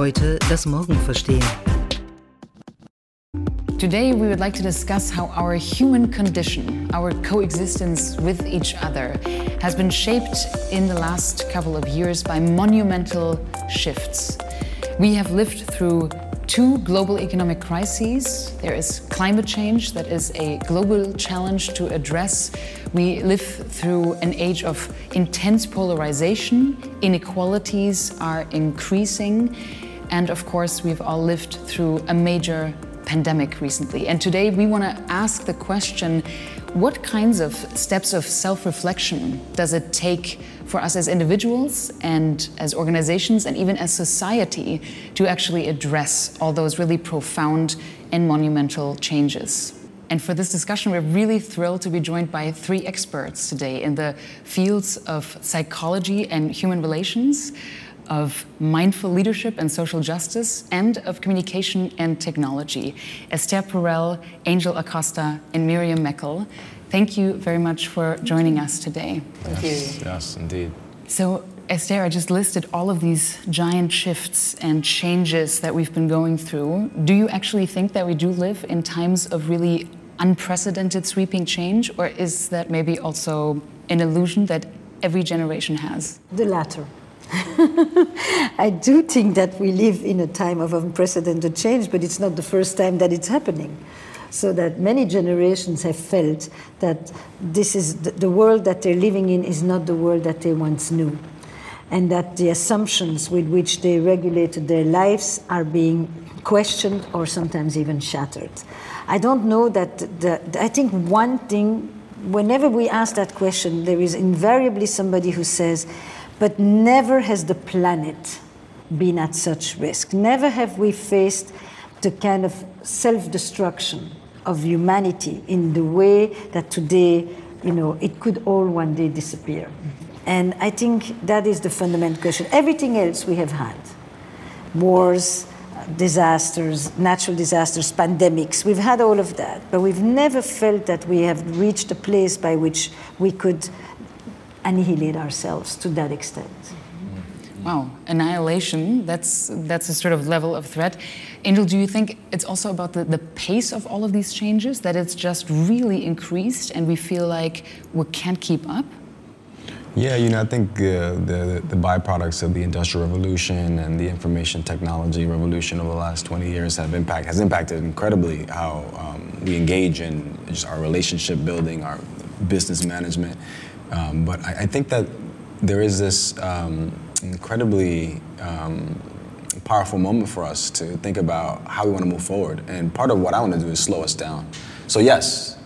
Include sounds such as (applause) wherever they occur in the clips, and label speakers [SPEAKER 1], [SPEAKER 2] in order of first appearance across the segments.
[SPEAKER 1] Heute das Morgen verstehen.
[SPEAKER 2] Today, we would like to discuss how our human condition, our coexistence with each other, has been shaped in the last couple of years by monumental shifts. We have lived through two global economic crises. There is climate change, that is a global challenge to address. We live through an age of intense polarization, inequalities are increasing, and of course, we've all lived through a major pandemic recently. And today we want to ask the question what kinds of steps of self reflection does it take for us as individuals and as organizations and even as society to actually address all those really profound and monumental changes? And for this discussion, we're really thrilled to be joined by three experts today in the fields of psychology and human relations of mindful leadership and social justice, and of communication and technology. Esther Perel, Angel Acosta, and Miriam Meckel. Thank you very much for joining us today.
[SPEAKER 3] Thank yes, you. Yes, indeed.
[SPEAKER 2] So, Esther, I just listed all of these giant shifts and changes that we've been going through. Do you actually think that we do live in times of really unprecedented sweeping change, or is that maybe also an illusion that every generation has?
[SPEAKER 4] The latter. (laughs) I do think that we live in a time of unprecedented change, but it's not the first time that it's happening. So that many generations have felt that this is the, world that they're living in is not the world that they once knew. And that the assumptions with which they regulated their lives are being questioned or sometimes even shattered. I don't know that, the, I think one thing, whenever we ask that question, there is invariably somebody who says, but never has the planet been at such risk. Never have we faced the kind of self destruction of humanity in the way that today, you know, it could all one day disappear. And I think that is the fundamental question. Everything else we have had wars, disasters, natural disasters, pandemics, we've had all of that, but we've never felt that we have reached a place by which we could annihilate ourselves to that extent.
[SPEAKER 2] Wow, annihilation, that's, that's a sort of level of threat. Angel, do you think it's also about the, the pace of all of these changes, that it's just really increased and we feel like we can't keep up?
[SPEAKER 3] Yeah, you know, I think uh, the, the byproducts of the Industrial Revolution and the information technology revolution over the last 20 years have impact, has impacted incredibly how um, we engage in just our relationship building, our business management. Um, but I, I, think that there is this um, incredibly um, powerful moment for us to think about how we want to move forward. And part of what I want to do is slow us down. So, yes,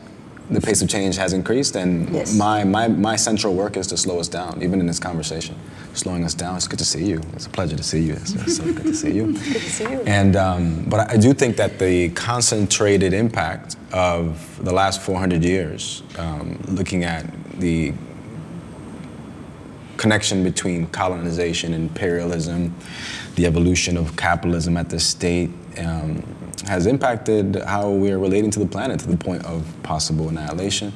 [SPEAKER 3] the pace of change has increased, and yes. my, my, my central work is to slow us down, even in this conversation. Slowing us down. It's good to see you. It's a pleasure to see you. It's, it's so good to see you. (laughs)
[SPEAKER 4] good to see you.
[SPEAKER 3] And, um, but I do think that the concentrated impact of the last 400 years, um, looking at the connection between colonization, imperialism, the evolution of capitalism at the state um, has impacted how we are relating to the planet to the point of possible annihilation.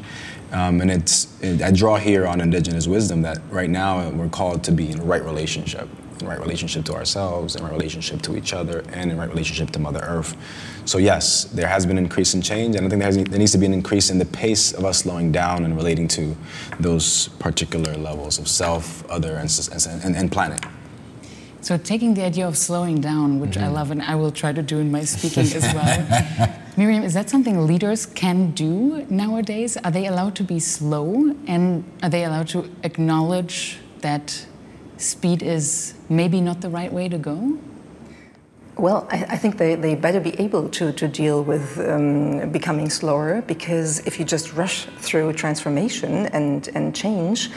[SPEAKER 3] Um, and it's, it, I draw here on indigenous wisdom that right now we're called to be in right relationship in right relationship to ourselves, in right relationship to each other, and in right relationship to Mother Earth. So yes, there has been an increase in change, and I think there, has, there needs to be an increase in the pace of us slowing down and relating to those particular levels of self, other, and, and, and planet.
[SPEAKER 2] So taking the idea of slowing down, which mm-hmm. I love and I will try to do in my speaking as well. (laughs) Miriam, is that something leaders can do nowadays? Are they allowed to be slow and are they allowed to acknowledge that speed is maybe not the right way to go?
[SPEAKER 5] Well, I, I, think they, they better be able to, to deal with um, becoming slower because if you just rush through transformation and, and change,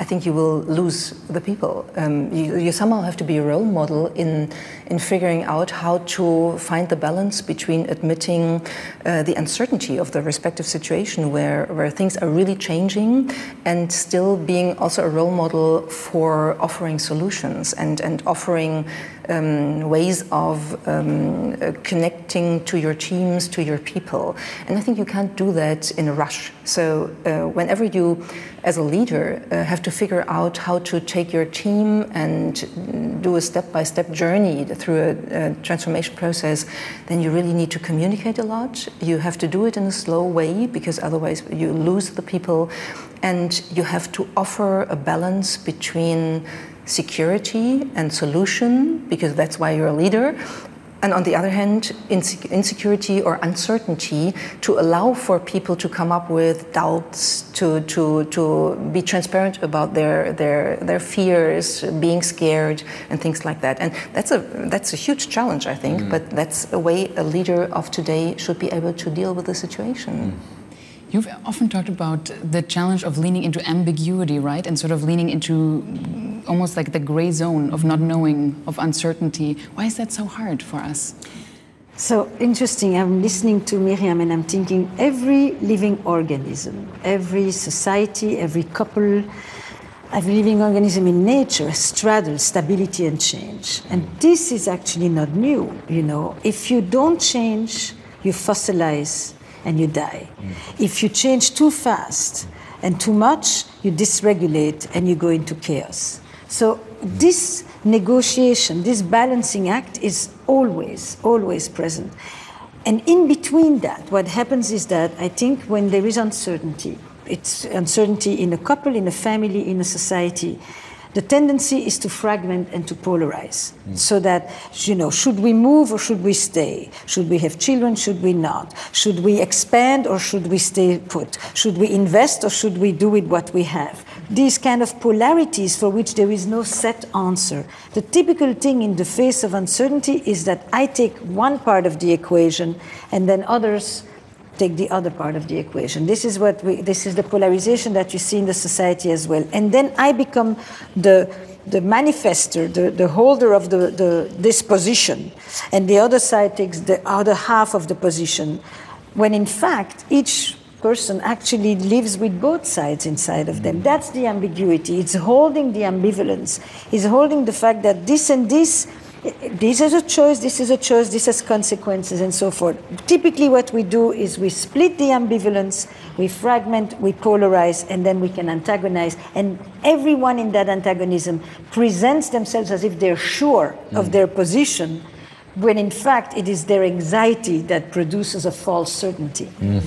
[SPEAKER 5] I think you will lose the people. Um, you, you, somehow have to be a role model in, in figuring out how to find the balance between admitting uh, the uncertainty of the respective situation where, where things are really changing and still being also a role model for offering solutions and, and offering um, ways of um, uh, connecting to your teams, to your people. And I think you can't do that in a rush. So uh, whenever you, as a leader, uh, have to figure out how to take your team and do a step-by-step journey through a, a transformation process, then you really need to communicate a lot. You have to do it in a slow way because otherwise you lose the people. And you have to offer a balance between security and solution because that's why you're a leader and on the other hand, insecurity or uncertainty to allow for people to come up with doubts, to, to, to be transparent about their, their, their fears, being scared, and things like that. And that's a, that's a huge challenge, I think, mm. but that's a way a leader of today should be able to deal with the situation. Mm.
[SPEAKER 2] You've often talked about the challenge of leaning into ambiguity, right? And sort of leaning into almost like the gray zone of not knowing, of uncertainty. Why is that so hard for us?
[SPEAKER 4] So interesting. I'm listening to Miriam and I'm thinking every living organism, every society, every couple, every living organism in nature straddles stability and change. And hmm. this is actually not new. You know, if you don't change, you fossilize and you die. Mm. If you change too fast and too much, you dysregulate and you go into chaos. So this negotiation, this balancing act is always, always present. And in between that, what happens is that I think when there is uncertainty, it's uncertainty in a couple, in a family, in a society, the tendency is to fragment and to polarize. Mm. So that, you know, should we move or should we stay? Should we have children? Should we not? Should we expand or should we stay put? Should we invest or should we do with what we have? These kind of polarities for which there is no set answer. The typical thing in the face of uncertainty is that I take one part of the equation and then others take the other part of the equation. This is what we, this is the polarization that you see in the society as well. And then I become the the manifester, the, the holder of the, the this position, and the other side takes the other half of the position, when in fact each person actually lives with both sides inside of them. Mm. That's the ambiguity. It's holding the ambivalence. It's holding the fact that this and this this is a choice, this is a choice, this has consequences, and so forth. Typically, what we do is we split the ambivalence, we fragment, we polarize, and then we can antagonize. And everyone in that antagonism presents themselves as if they're sure mm. of their position, when in fact it is their anxiety that produces a false certainty. Mm.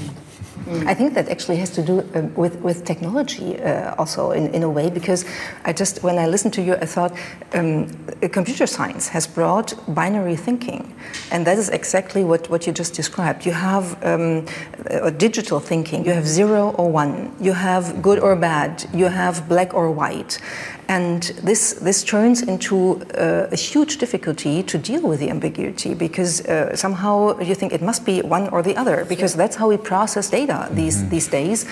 [SPEAKER 5] I think that actually has to do uh, with, with technology uh, also in, in a way, because I just, when I listened to you, I thought um, computer science has brought binary thinking. And that is exactly what, what you just described. You have um, a digital thinking, you have zero or one, you have good or bad, you have black or white. And this, this turns into uh, a huge difficulty to deal with the ambiguity because uh, somehow you think it must be one or the other because that's how we process data these, mm-hmm. these days.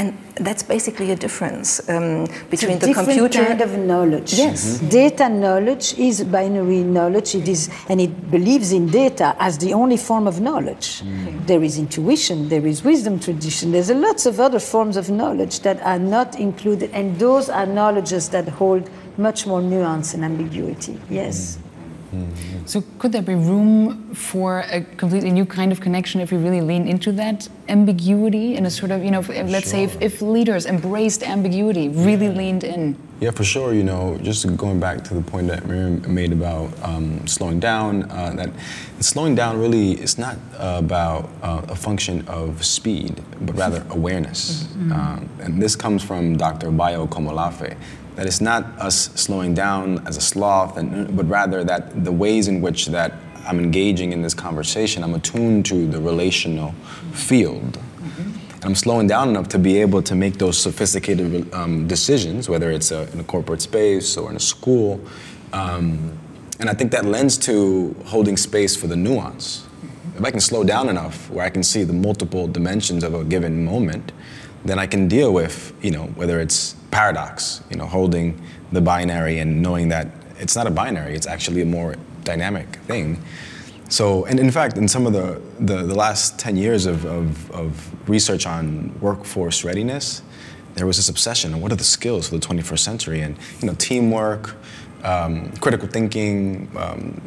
[SPEAKER 5] And that's basically a difference um, between
[SPEAKER 4] the
[SPEAKER 5] computer.
[SPEAKER 4] kind of knowledge.
[SPEAKER 5] Yes.
[SPEAKER 4] Mm-hmm. Data knowledge is binary knowledge. It is, and it believes in data as the only form of knowledge. Mm. There is intuition. There is wisdom tradition. There's lots of other forms of knowledge that are not included, and those are knowledges that hold much more nuance and ambiguity. Yes. Mm.
[SPEAKER 2] So, could there be room for a completely new kind of connection if we really lean into that ambiguity in a sort of, you know, let's sure. say if, if, leaders embraced ambiguity, really yeah. leaned in?
[SPEAKER 3] Yeah, for sure. You know, just going back to the point that Miriam made about um, slowing down, uh, that slowing down really is not about uh, a function of speed, but rather (laughs) awareness. Mm-hmm. Um, and this comes from Dr. Bayo Akomolafe that it's not us slowing down as a sloth, and, but rather that the ways in which that I'm engaging in this conversation, I'm attuned to the relational field. Mm-hmm. And I'm slowing down enough to be able to make those sophisticated um, decisions, whether it's a, in a corporate space or in a school. Um, and I think that lends to holding space for the nuance. If I can slow down enough where I can see the multiple dimensions of a given moment, then I can deal with, you know, whether it's paradox, you know, holding the binary and knowing that it's not a binary, it's actually a more dynamic thing. So, and in fact, in some of the, the, the last 10 years of, of, of, research on workforce readiness, there was this obsession on what are the skills for the 21st century and, you know, teamwork, um, critical thinking, um,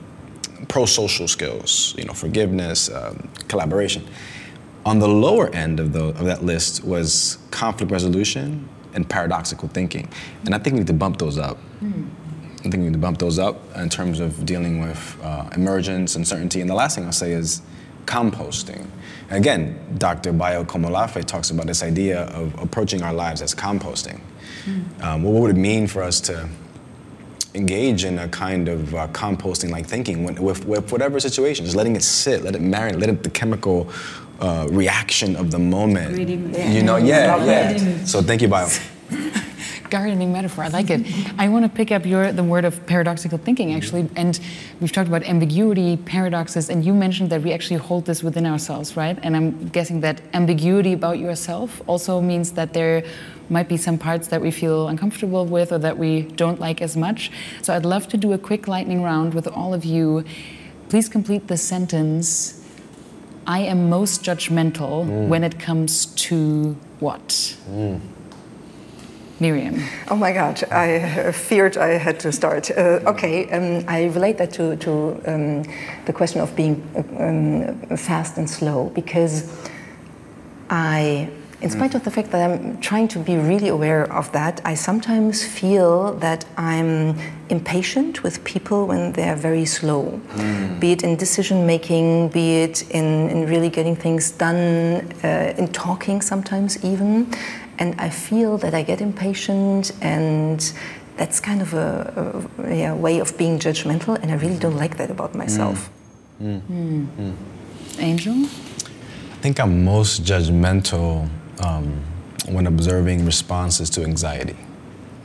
[SPEAKER 3] pro-social skills, you know, forgiveness, um, collaboration. On the lower end of, the, of that list was conflict resolution and paradoxical thinking. And I think we need to bump those up. Mm. I think we need to bump those up in terms of dealing with uh, emergence, uncertainty. And the last thing I'll say is composting. again, Dr. Bayo Akomolafe talks about this idea of approaching our lives as composting. Mm. Um, what would it mean for us to engage in a kind of uh, composting like thinking when, with, with whatever situation, just letting it sit, let it marinate, let it the chemical uh, reaction of the moment. You know, yeah, yeah. So thank you, Bayo. (laughs)
[SPEAKER 2] gardening metaphor. I like it. I want to pick up your the word of paradoxical thinking actually, and we've talked about ambiguity, paradoxes, and you mentioned that we actually hold this within ourselves, right? And I'm guessing that ambiguity about yourself also means that there might be some parts that we feel uncomfortable with or that we don't like as much. So I'd love to do a quick lightning round with all of you. Please complete the sentence. I am most judgmental mm. when it comes to what? Mm. Miriam.
[SPEAKER 5] Oh my God, I feared I had to start. Uh, okay, um, I relate that to, to um, the question of being um, fast and slow because I, in spite of the fact that I'm trying to be really aware of that, I sometimes feel that I'm impatient with people when they're very slow, mm. be it in decision making, be it in, in really getting things done, uh, in talking sometimes even and I feel that I get impatient and that's kind of a, a yeah, way of being judgmental and I really don't like that about myself. Mm.
[SPEAKER 2] Mm. Mm. Angel?
[SPEAKER 3] I think I'm most judgmental um, when observing responses to anxiety.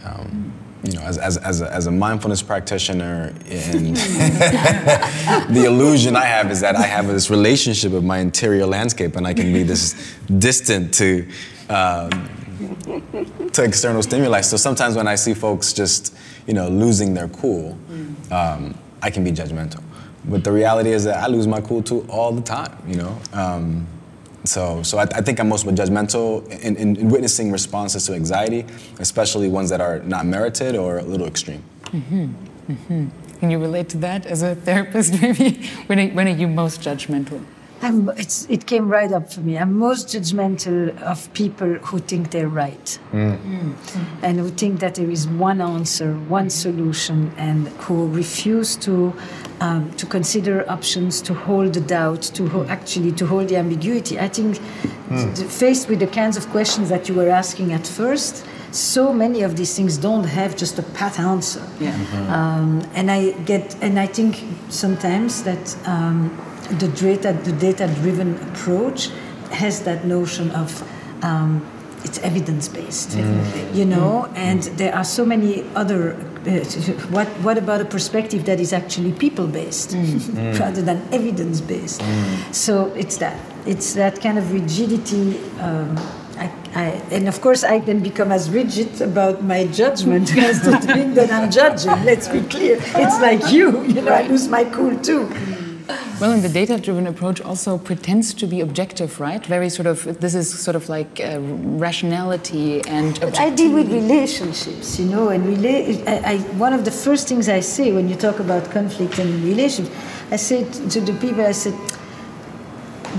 [SPEAKER 3] Um, you know, as, as, as, a, as a mindfulness practitioner, and (laughs) the illusion I have is that I have this relationship with my interior landscape and I can be this distant to um, to external stimuli. So sometimes when I see folks just, you know, losing their cool, um, I can be judgmental. But the reality is that I lose my cool too all the time, you know. Um, so, so I, I, think I'm most judgmental in, in, in, witnessing responses to anxiety, especially ones that are not merited or a little extreme. Mm-hmm.
[SPEAKER 2] Mm-hmm. Can you relate to that as a therapist? (laughs) Maybe when are, when are you most judgmental?
[SPEAKER 4] it came right up for me. I'm most judgmental of people who think they're right mm. Mm. and who think that there is one answer, one solution, and who refuse to um, to consider options, to hold the doubt, to ho- actually to hold the ambiguity. I think mm. faced with the kinds of questions that you were asking at first, so many of these things don't have just a pat answer. Yeah. Mm-hmm. Um, and I get, and I think sometimes that. Um, the data, the data-driven approach has that notion of um, it's evidence-based, mm. you know, mm. and there are so many other. Uh, what what about a perspective that is actually people-based mm. (laughs) rather than evidence-based? Mm. So it's that it's that kind of rigidity. Um, I, I, and of course, I then become as rigid about my judgment (laughs) as the thing that I'm judging. Let's be clear. It's like you, you know, I lose my cool too.
[SPEAKER 2] Well, and the data-driven approach also pretends to be objective, right? Very sort of, this is sort of like uh, rationality and
[SPEAKER 4] I deal with relationships, you know, and rela- I, I, one of the first things I say when you talk about conflict and relationships, I say to the people, I said,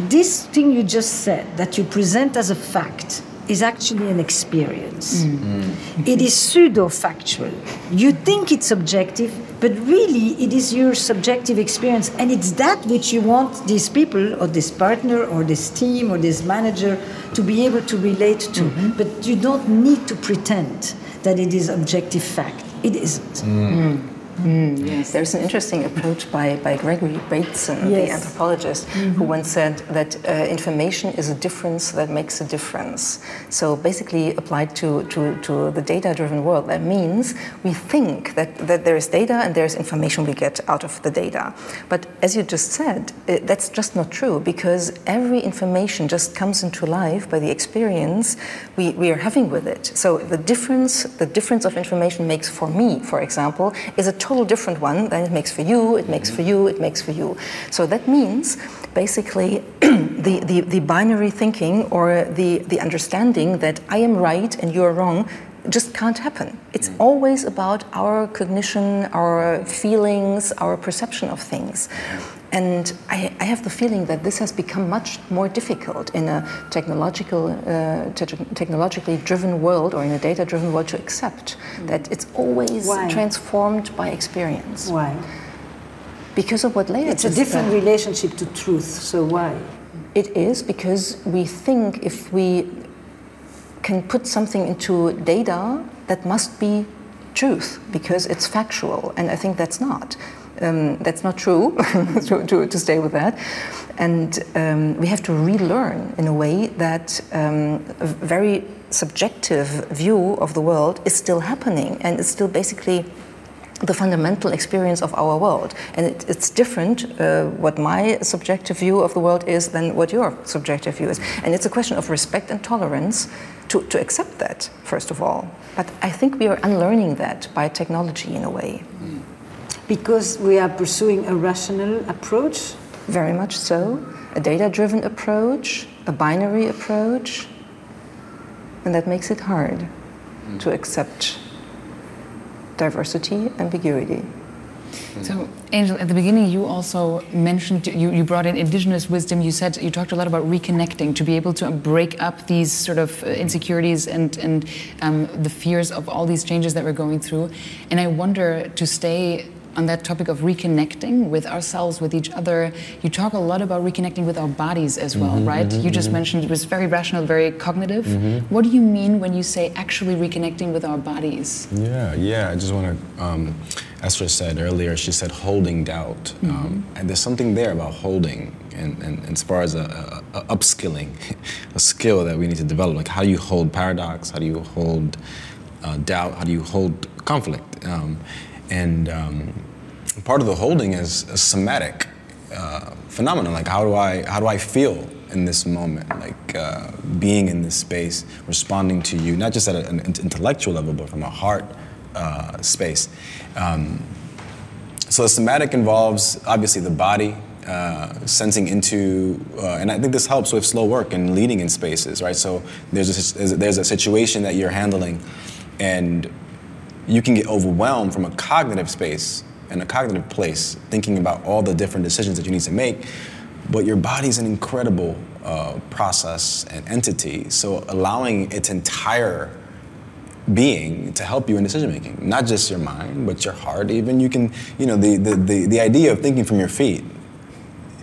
[SPEAKER 4] this thing you just said, that you present as a fact, is actually an experience. Mm. Mm. It is pseudo factual. You think it's objective, but really it is your subjective experience, and it's that which you want these people, or this partner, or this team, or this manager to be able to relate to. Mm-hmm. But you don't need to pretend that it is objective fact. It isn't. Mm.
[SPEAKER 5] Mm, yes, there's an interesting approach by, by Gregory Bateson, yes. the anthropologist, mm-hmm. who once said that uh, information is a difference that makes a difference. So basically, applied to, to, to the data driven world, that means we think that, that there is data and there's information we get out of the data. But as you just said, uh, that's just not true because every information just comes into life by the experience we, we are having with it. So the difference, the difference of information makes for me, for example, is a total different one than it makes for you, it makes for you, it makes for you. So that means basically (clears throat) the, the, the binary thinking or the, the understanding that I am right and you're wrong just can't happen. It's always about our cognition, our feelings, our perception of things. And I, I, have the feeling that this has become much more difficult in a technological, uh, te technologically driven world or in a data driven world to accept mm. that it's always
[SPEAKER 4] Why?
[SPEAKER 5] transformed by experience.
[SPEAKER 4] Why?
[SPEAKER 5] Because of what Léa
[SPEAKER 4] It's a different relationship to truth, so why?
[SPEAKER 5] It is because we think if we can put something into data, that must be truth because it's factual, and I think that's not. Um, that's not true, (laughs) to, to, to, stay with that. And um, we have to relearn in a way that um, a very subjective view of the world is still happening and it's still basically the fundamental experience of our world. And it, it's different uh, what my subjective view of the world is than what your subjective view is. And it's a question of respect and tolerance to, to accept that, first of all. But I think we are unlearning that by technology in a way.
[SPEAKER 4] Because we are pursuing a rational approach?
[SPEAKER 5] Very much so. A data driven approach, a binary approach. And that makes it hard mm. to accept diversity, ambiguity.
[SPEAKER 2] So, Angel, at the beginning, you also mentioned you, you brought in indigenous wisdom. You said you talked a lot about reconnecting to be able to break up these sort of uh, insecurities and and um, the fears of all these changes that we're going through. And I wonder to stay on that topic of reconnecting with ourselves, with each other. You talk a lot about reconnecting with our bodies as well, mm -hmm, right? Mm -hmm, you just mm -hmm. mentioned it was very rational, very cognitive. Mm-hmm. What do you mean when you say actually reconnecting with our bodies?
[SPEAKER 3] Yeah, yeah. I just want to. Um, Esther said earlier, she said holding doubt. Um, mm-hmm. and there's something there about holding, and, and, and as far as a, a, a, upskilling, (laughs) a skill that we need to develop. Like, how do you hold paradox? How do you hold uh, doubt? How do you hold conflict? Um, and um, part of the holding is a somatic uh, phenomenon. Like how do I how do I feel in this moment? Like uh, being in this space, responding to you, not just at an intellectual level, but from a heart uh, space. Um, so the somatic involves obviously the body, uh, sensing into, uh, and I think this helps with slow work and leading in spaces, right? So there's a, there's a situation that you're handling, and you can get overwhelmed from a cognitive space and a cognitive place, thinking about all the different decisions that you need to make. But your body's an incredible uh, process and entity, so allowing its entire being to help you in decision making, not just your mind, but your heart. Even you can, you know, the the the, the idea of thinking from your feet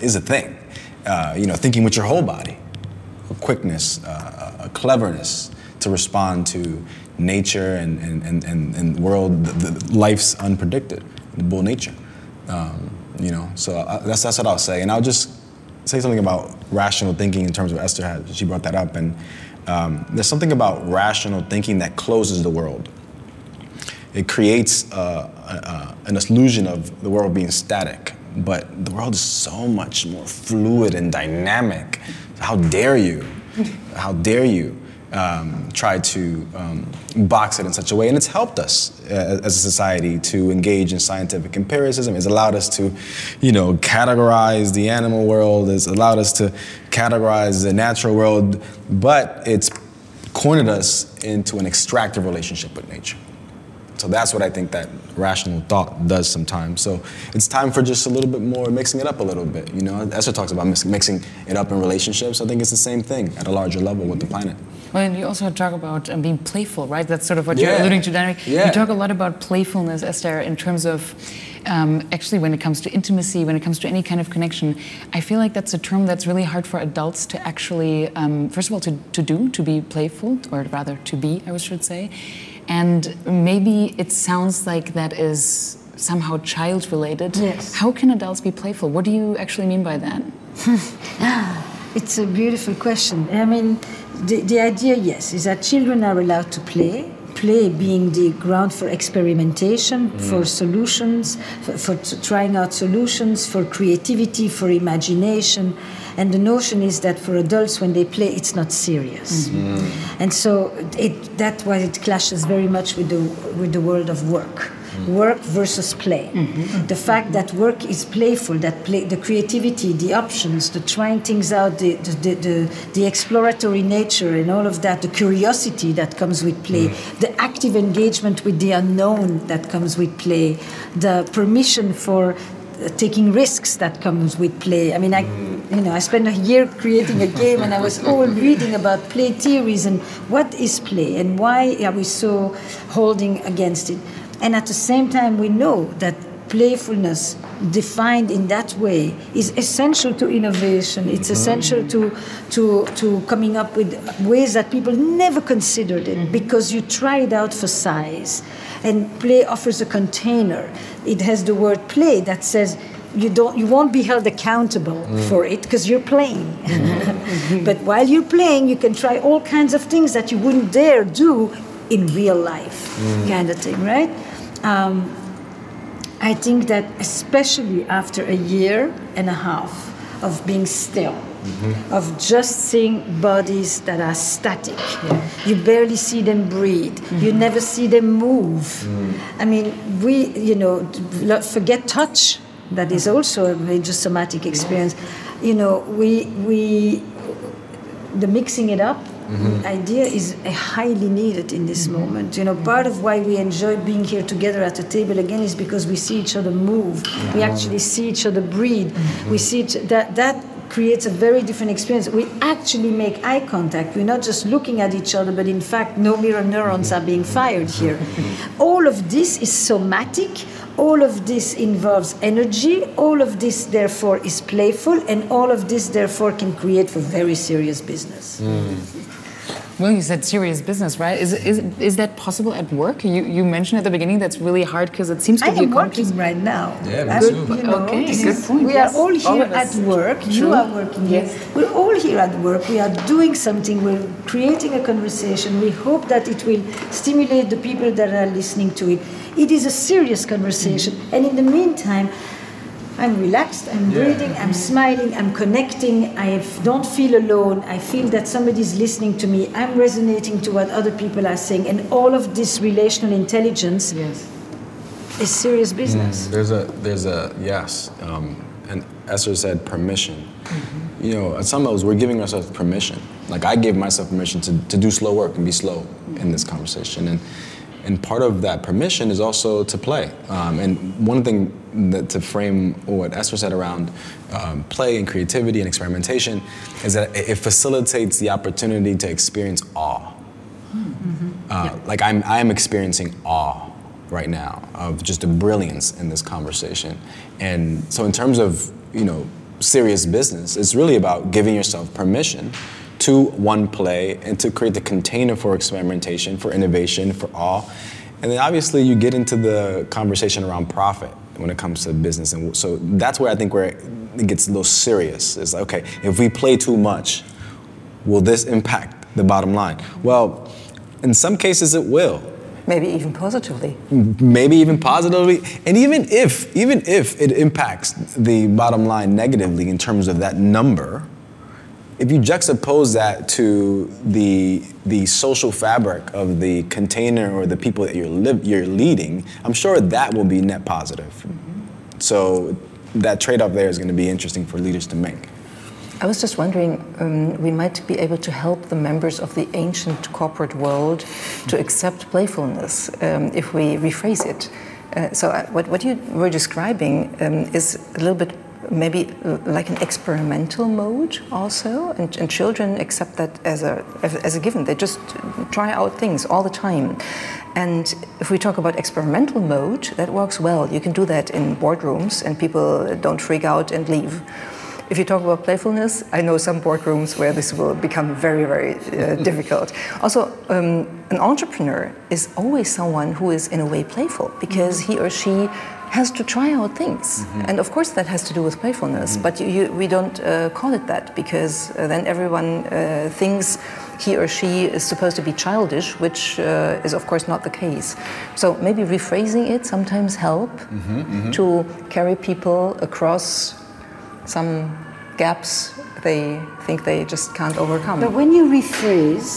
[SPEAKER 3] is a thing. Uh, you know, thinking with your whole body, a quickness, uh, a cleverness to respond to nature and, and, and, and, world, the, the life's unpredicted, bull nature. Um, you know, so I, that's, that's what I'll say. And I'll just say something about rational thinking in terms of Esther had, she brought that up. And um, there's something about rational thinking that closes the world. It creates uh, uh, an illusion of the world being static, but the world is so much more fluid and dynamic. How dare you? How dare you? Um, tried to um, box it in such a way, and it's helped us uh, as a society to engage in scientific empiricism. It's allowed us to, you know, categorize the animal world. It's allowed us to categorize the natural world, but it's cornered us into an extractive relationship with nature. So that's what I think that rational thought does sometimes. So it's time for just a little bit more mixing it up a little bit. You know, Esther talks about mixing it up in relationships. I think it's the same thing at a larger level with the planet.
[SPEAKER 2] Well, and you also talk about um, being playful, right? That's sort of what yeah. you're alluding to, Angel. Yeah. You talk a lot about playfulness, Esther, in terms of um, actually when it comes to intimacy, when it comes to any kind of connection. I feel like that's a term that's really hard for adults to actually, um, first of all, to, to do, to be playful, or rather to be, I should say. And maybe it sounds like that is somehow child related.
[SPEAKER 4] Yes.
[SPEAKER 2] How can adults be playful? What do you actually mean by that? (laughs)
[SPEAKER 4] it's a beautiful question. I mean, the, the idea, yes, is that children are allowed to play, play being the ground for experimentation, mm. for solutions, for, for trying out solutions, for creativity, for imagination. And the notion is that for adults, when they play, it's not serious. Mm-hmm. And so it, that's why it clashes very much with the, with the world of work. Work versus play.
[SPEAKER 2] Mm-hmm.
[SPEAKER 4] The fact that work is playful, that play, the creativity, the options, the trying things out, the, the, the, the, the exploratory nature, and all of that, the curiosity that comes with play, the active engagement with the unknown that comes with play, the permission for uh, taking risks that comes with play. I mean, I, you know, I spent a year creating a game, and I was (laughs) all reading about play theories and what is play and why are we so holding against it. And at the same time, we know that playfulness defined in that way is essential to innovation. It's mm-hmm. essential to, to, to coming up with ways that people never considered it mm-hmm. because you try it out for size. And play offers a container. It has the word play that says you don't you won't be held accountable mm. for it because you're playing. Mm-hmm. (laughs) But while you're playing you can try all kinds of things that you wouldn't dare do in real life mm. kind of thing right um, I think that especially after a year and a half of being still, mm-hmm. of just seeing bodies that are static, you barely see them breathe, you mm-hmm. never see them move. Mm. I mean, we, you know, forget touch. That is mm-hmm. also a major somatic experience. You know, we we the mixing it up Mm-hmm. idea is uh, highly needed in this mm-hmm. moment. You know, mm-hmm. part of why we enjoy being here together at the table again is because we see each other move. We actually see each other breathe. We see each, that that creates a very different experience. We actually make eye contact. We're not just looking at each other, but in fact, no mirror neurons are being fired here. (laughs) All of this is somatic. All of this involves energy. All of this, therefore, is playful, and all of this, therefore, can create for very serious business. Mm.
[SPEAKER 2] Well, you said serious business, right? Is, is, is that possible at work? You, you mentioned at the beginning that's really hard because it seems to
[SPEAKER 4] I
[SPEAKER 2] be a
[SPEAKER 4] am working right now.
[SPEAKER 3] Yeah, me too.
[SPEAKER 4] you know,
[SPEAKER 2] Okay, good
[SPEAKER 4] is-
[SPEAKER 2] point,
[SPEAKER 4] We
[SPEAKER 2] yes.
[SPEAKER 4] are all
[SPEAKER 2] All
[SPEAKER 4] here
[SPEAKER 2] of us.
[SPEAKER 4] at work. You are working here.
[SPEAKER 2] Yes.
[SPEAKER 4] We're all here at work. We are doing something. We're creating a conversation. We hope that it will stimulate the people that are listening to it. It is a serious conversation.
[SPEAKER 2] Mm-hmm.
[SPEAKER 4] And in the meantime, I'm relaxed, I'm breathing, I'm smiling, I'm connecting, I don't feel alone, I feel that somebody's listening to me, I'm resonating to what other people are saying, and all of this relational intelligence
[SPEAKER 2] Yes.
[SPEAKER 4] is serious mm, business.
[SPEAKER 3] There's a there's a yes, um, and Esther said permission. Mm-hmm. You know, at some levels, we're giving ourselves permission. Like I gave myself permission to, to do slow work and be slow mm-hmm. in this conversation, and and part of that permission is also to play. Um, and one thing that to frame what Esther said around um, play and creativity and experimentation is that it it facilitates the opportunity to experience awe. Uh, Like I'm, I'm experiencing awe right now of just the brilliance in this conversation. And so in terms of, you know, serious business, it's really about giving yourself permission to one play and to create the container for experimentation, for innovation, for all. And then obviously you get into the conversation around profit when it comes to business. And so that's where I think where it gets a little serious. It's like, okay, if we play too much, will this impact the bottom line? Well, in some cases it will.
[SPEAKER 5] Maybe even positively.
[SPEAKER 3] Maybe even positively. And even if, even if it impacts the bottom line negatively in terms of that number, if you juxtapose that to the the social fabric of the container or the people that you're live, you're leading, I'm sure that will be net positive. So that trade-off there is going to be interesting for leaders to make.
[SPEAKER 5] I was just wondering, um, we might be able to help the members of the ancient corporate world to accept playfulness um, if we rephrase it. Uh, so, uh, what, what you were describing um, is a little bit maybe like an experimental mode also, and, and children accept that as a, as, as a given. They just try out things all the time. And if we talk about experimental mode, that works well. You can do that in boardrooms, and people don't freak out and leave. If you talk about playfulness, I know some boardrooms where this will become very, very uh, (laughs) difficult. Also, um, an entrepreneur is always someone who is in a way playful because he or she has to try out things. And of course, that has to do with playfulness, but you, you, we don't uh, call it that because uh, then everyone uh, thinks he or she is supposed to be childish, which uh, is, of course, not the case. So maybe rephrasing it sometimes help to carry people across some gaps they think they just can't overcome.
[SPEAKER 4] But when you rephrase,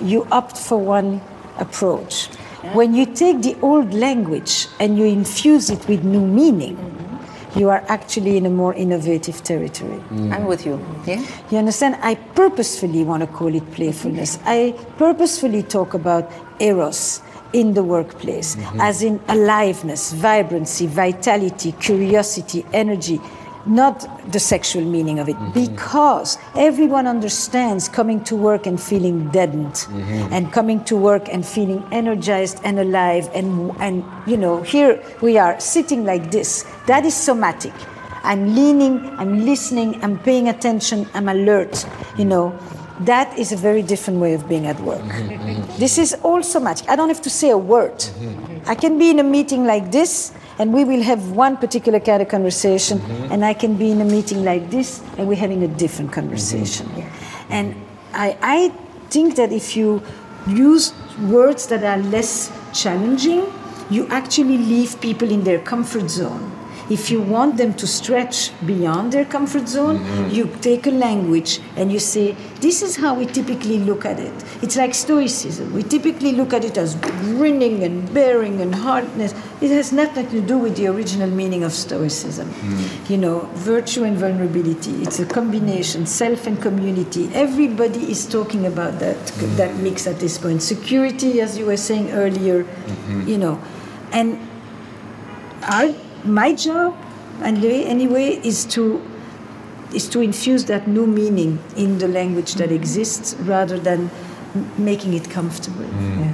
[SPEAKER 4] you opt for one approach. When you take the old language and you infuse it with new meaning, mm-hmm. you are actually in a more innovative territory. Mm.
[SPEAKER 5] I'm with you. Yeah.
[SPEAKER 4] You understand? I purposefully want to call it playfulness. (laughs) I purposefully talk about eros in the workplace, mm-hmm. as in aliveness, vibrancy, vitality, curiosity, energy, not the sexual meaning of it, mm-hmm. because everyone understands coming to work and feeling deadened, mm-hmm. and coming to work and feeling energized and alive, and and you know, here we are sitting like this. That is somatic. I'm leaning, I'm listening, I'm paying attention, I'm alert, you know. That is a very different way of being at work. Mm-hmm, this is all somatic. I don't have to say a word. I can be in a meeting like this and we will have one particular kind of conversation, mm-hmm. and I can be in a meeting like this and we're having a different mm-hmm. conversation. And I, I think that if you use words that are less challenging, you actually leave people in their comfort zone. If you want them to stretch beyond their comfort zone, mm-hmm. you take a language and you say, This is how we typically look at it. It's like Stoicism. We typically look at it as grinning and bearing and hardness. It has nothing to do with the original meaning of Stoicism. Mm-hmm. You know, virtue and vulnerability. It's a combination, self and community. Everybody is talking about that, mm-hmm. that mix at this point. Security, as you were saying earlier, you know. And our, my job, anyway, anyway, is to is to infuse that new meaning in the language that mm. exists, rather than m- making it comfortable. Mm.
[SPEAKER 5] Yeah.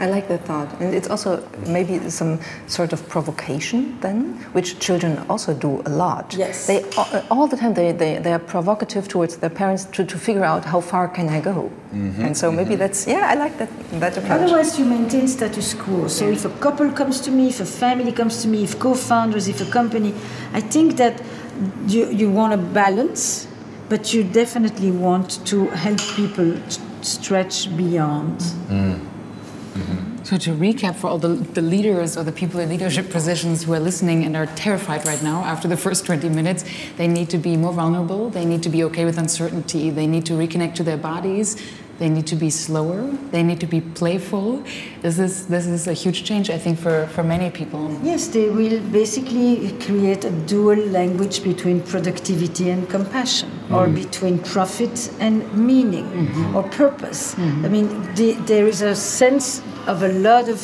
[SPEAKER 5] I like that thought. And it's also maybe some sort of provocation then, which children also do a lot.
[SPEAKER 4] Yes.
[SPEAKER 5] They all, all the time they, they, they are provocative towards their parents to, to figure out how far can I go. Mm-hmm. And so mm-hmm. maybe that's yeah, I like that that approach.
[SPEAKER 4] Otherwise, you maintain status quo. So, if a couple comes to me, if a family comes to me, if co-founders, if a company, I think that you you want a balance, but you definitely want to help people s- stretch beyond. Mm. Mm-hmm.
[SPEAKER 2] So to recap for all the, the leaders or the people in leadership positions who are listening and are terrified right now after the first 20 minutes, they need to be more vulnerable, they need to be okay with uncertainty, they need to reconnect to their bodies, they need to be slower, they need to be playful. This is this is a huge change I think for, for many people.
[SPEAKER 4] Yes, they will basically create a dual language between productivity and compassion, mm-hmm. or between profit and meaning, mm-hmm. or purpose. Mm-hmm. I mean, the, there is a sense of a lot of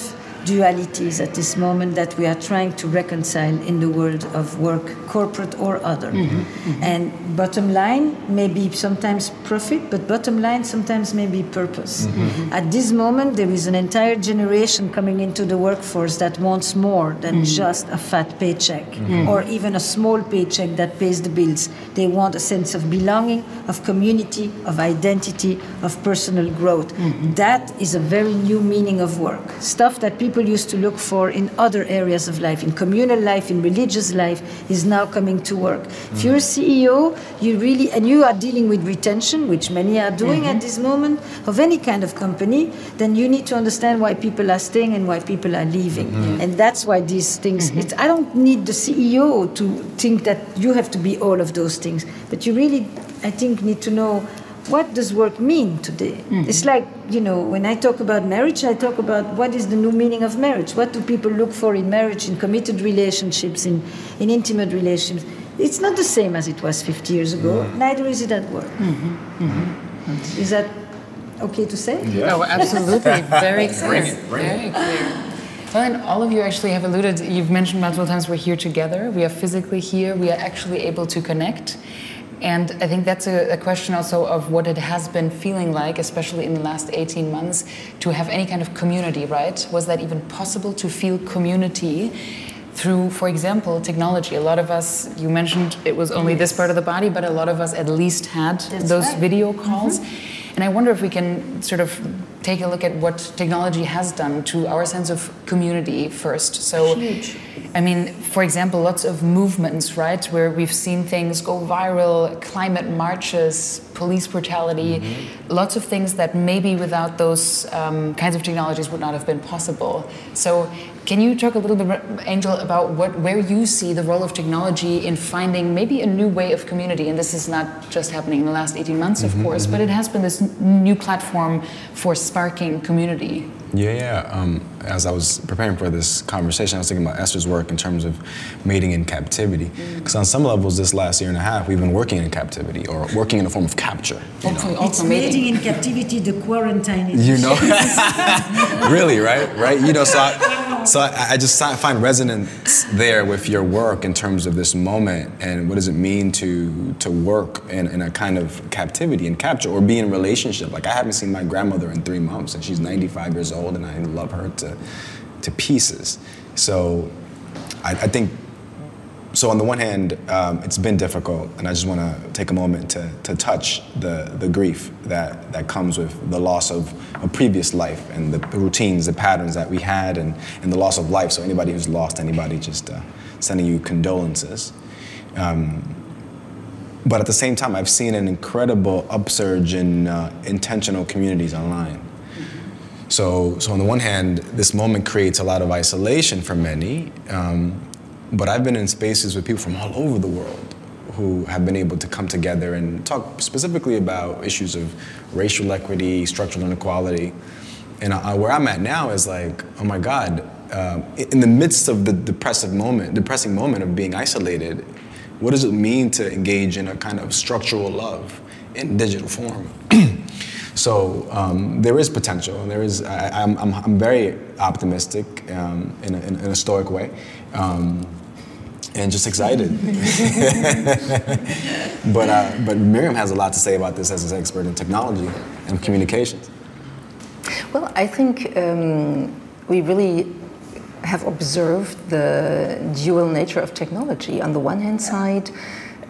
[SPEAKER 4] dualities at this moment that we are trying to reconcile in the world of work, corporate or other. Mm-hmm, mm-hmm. And bottom line may be sometimes profit, but bottom line sometimes may be purpose. Mm-hmm, at this moment, there is an entire generation coming into the workforce that wants more than mm. just a fat paycheck or even a small paycheck that pays the bills. They want a sense of belonging, of community, of identity, of personal growth. That is a very new meaning of work. Stuff that people used to look for in other areas of life, in communal life, in religious life, is now coming to work. If you're a CEO, you really, and you are dealing with retention, which many are doing mm-hmm. at this moment, of any kind of company, then you need to understand why people are staying and why people are leaving. Mm-hmm. And that's why these things, mm-hmm. it's, I don't need the CEO to think that you have to be all of those things, but you really, I think, need to know what does work mean today? Mm-hmm. It's like, you know, when I talk about marriage, I talk about what is the new meaning of marriage? What do people look for in marriage, in committed relationships, in, in intimate relationships? It's not the same as it was 50 years ago, neither is it at work. Mm-hmm. Mm-hmm. Is that okay to say?
[SPEAKER 2] Oh, absolutely. Very clear. Very clear. Well, and all of you actually have alluded, you've mentioned multiple times we're here together. We are physically here. We are actually able to connect. And I think that's a, a question also of what it has been feeling like, especially in the last 18 months, to have any kind of community, right? Was that even possible to feel community? through, for example, technology. A lot of us, you mentioned it was only this part of the body, but a lot of us at least had
[SPEAKER 4] That's
[SPEAKER 2] those
[SPEAKER 4] right.
[SPEAKER 2] video mm-hmm. calls. And I wonder if we can sort of take a look at what technology has done to our sense of community first. So, I mean, for example, lots of movements, right, where we've seen things go viral, climate marches, police brutality, mm-hmm. lots of things that maybe without those um, kinds of technologies would not have been possible. So, can you talk a little bit, Angel, about what where you see the role of technology in finding maybe a new way of community? And this is not just happening in the last 18 months, of mm-hmm, course, but mm-hmm. it has been this new platform for sparking community.
[SPEAKER 3] Yeah, yeah. Um, as I was preparing for this conversation, I was thinking about Esther's work in terms of mating in captivity. Because mm. on some levels, this last year and a half, we've been working in captivity or working in a form of capture.
[SPEAKER 4] You know? It's mating in captivity, the quarantine.
[SPEAKER 3] You know, (laughs) (laughs) really, right? Right? You know, so I, (laughs) so I, I, just find resonance there with your work in terms of this moment and what does it mean to to work in, in a kind of captivity and capture or be in relationship. Like I haven't seen my grandmother in three months, and she's 95 years old, and I love her to to pieces. So I, I think so on the one hand, um, it's been difficult, and I just want to take a moment to, to touch the, the grief that, that comes with the loss of a previous life and the routines, the patterns that we had, and, and the loss of life. So anybody who's lost anybody, just uh, sending you condolences. Um, but at the same time, I've seen an incredible upsurge in uh, intentional communities online. So, so on the one hand, this moment creates a lot of isolation for many. Um, but I've been in spaces with people from all over the world who have been able to come together and talk specifically about issues of racial equity, structural inequality. And I, where I'm at now is like, oh my God, uh, in the midst of the depressive moment, depressing moment of being isolated, what does it mean to engage in a kind of structural love in digital form? (clears throat) so um, there is potential, and there is. I, am I'm, I'm very optimistic um, in, a, in, a, stoic way. Um, and just excited. (laughs) but, uh, but Miriam has a lot to say about this as an expert in technology and communications.
[SPEAKER 5] Well, I think um, we really have observed the dual nature of technology. On the one hand side,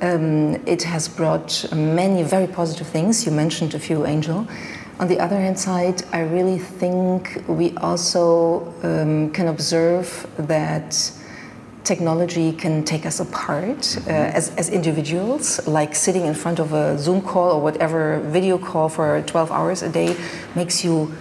[SPEAKER 5] um, it has brought many very positive things. You mentioned a few, Angel. On the other hand side, I really think we also um, can observe that technology can take us apart uh, as, as individuals, like sitting in front of a Zoom call or whatever video call for 12 hours a day makes you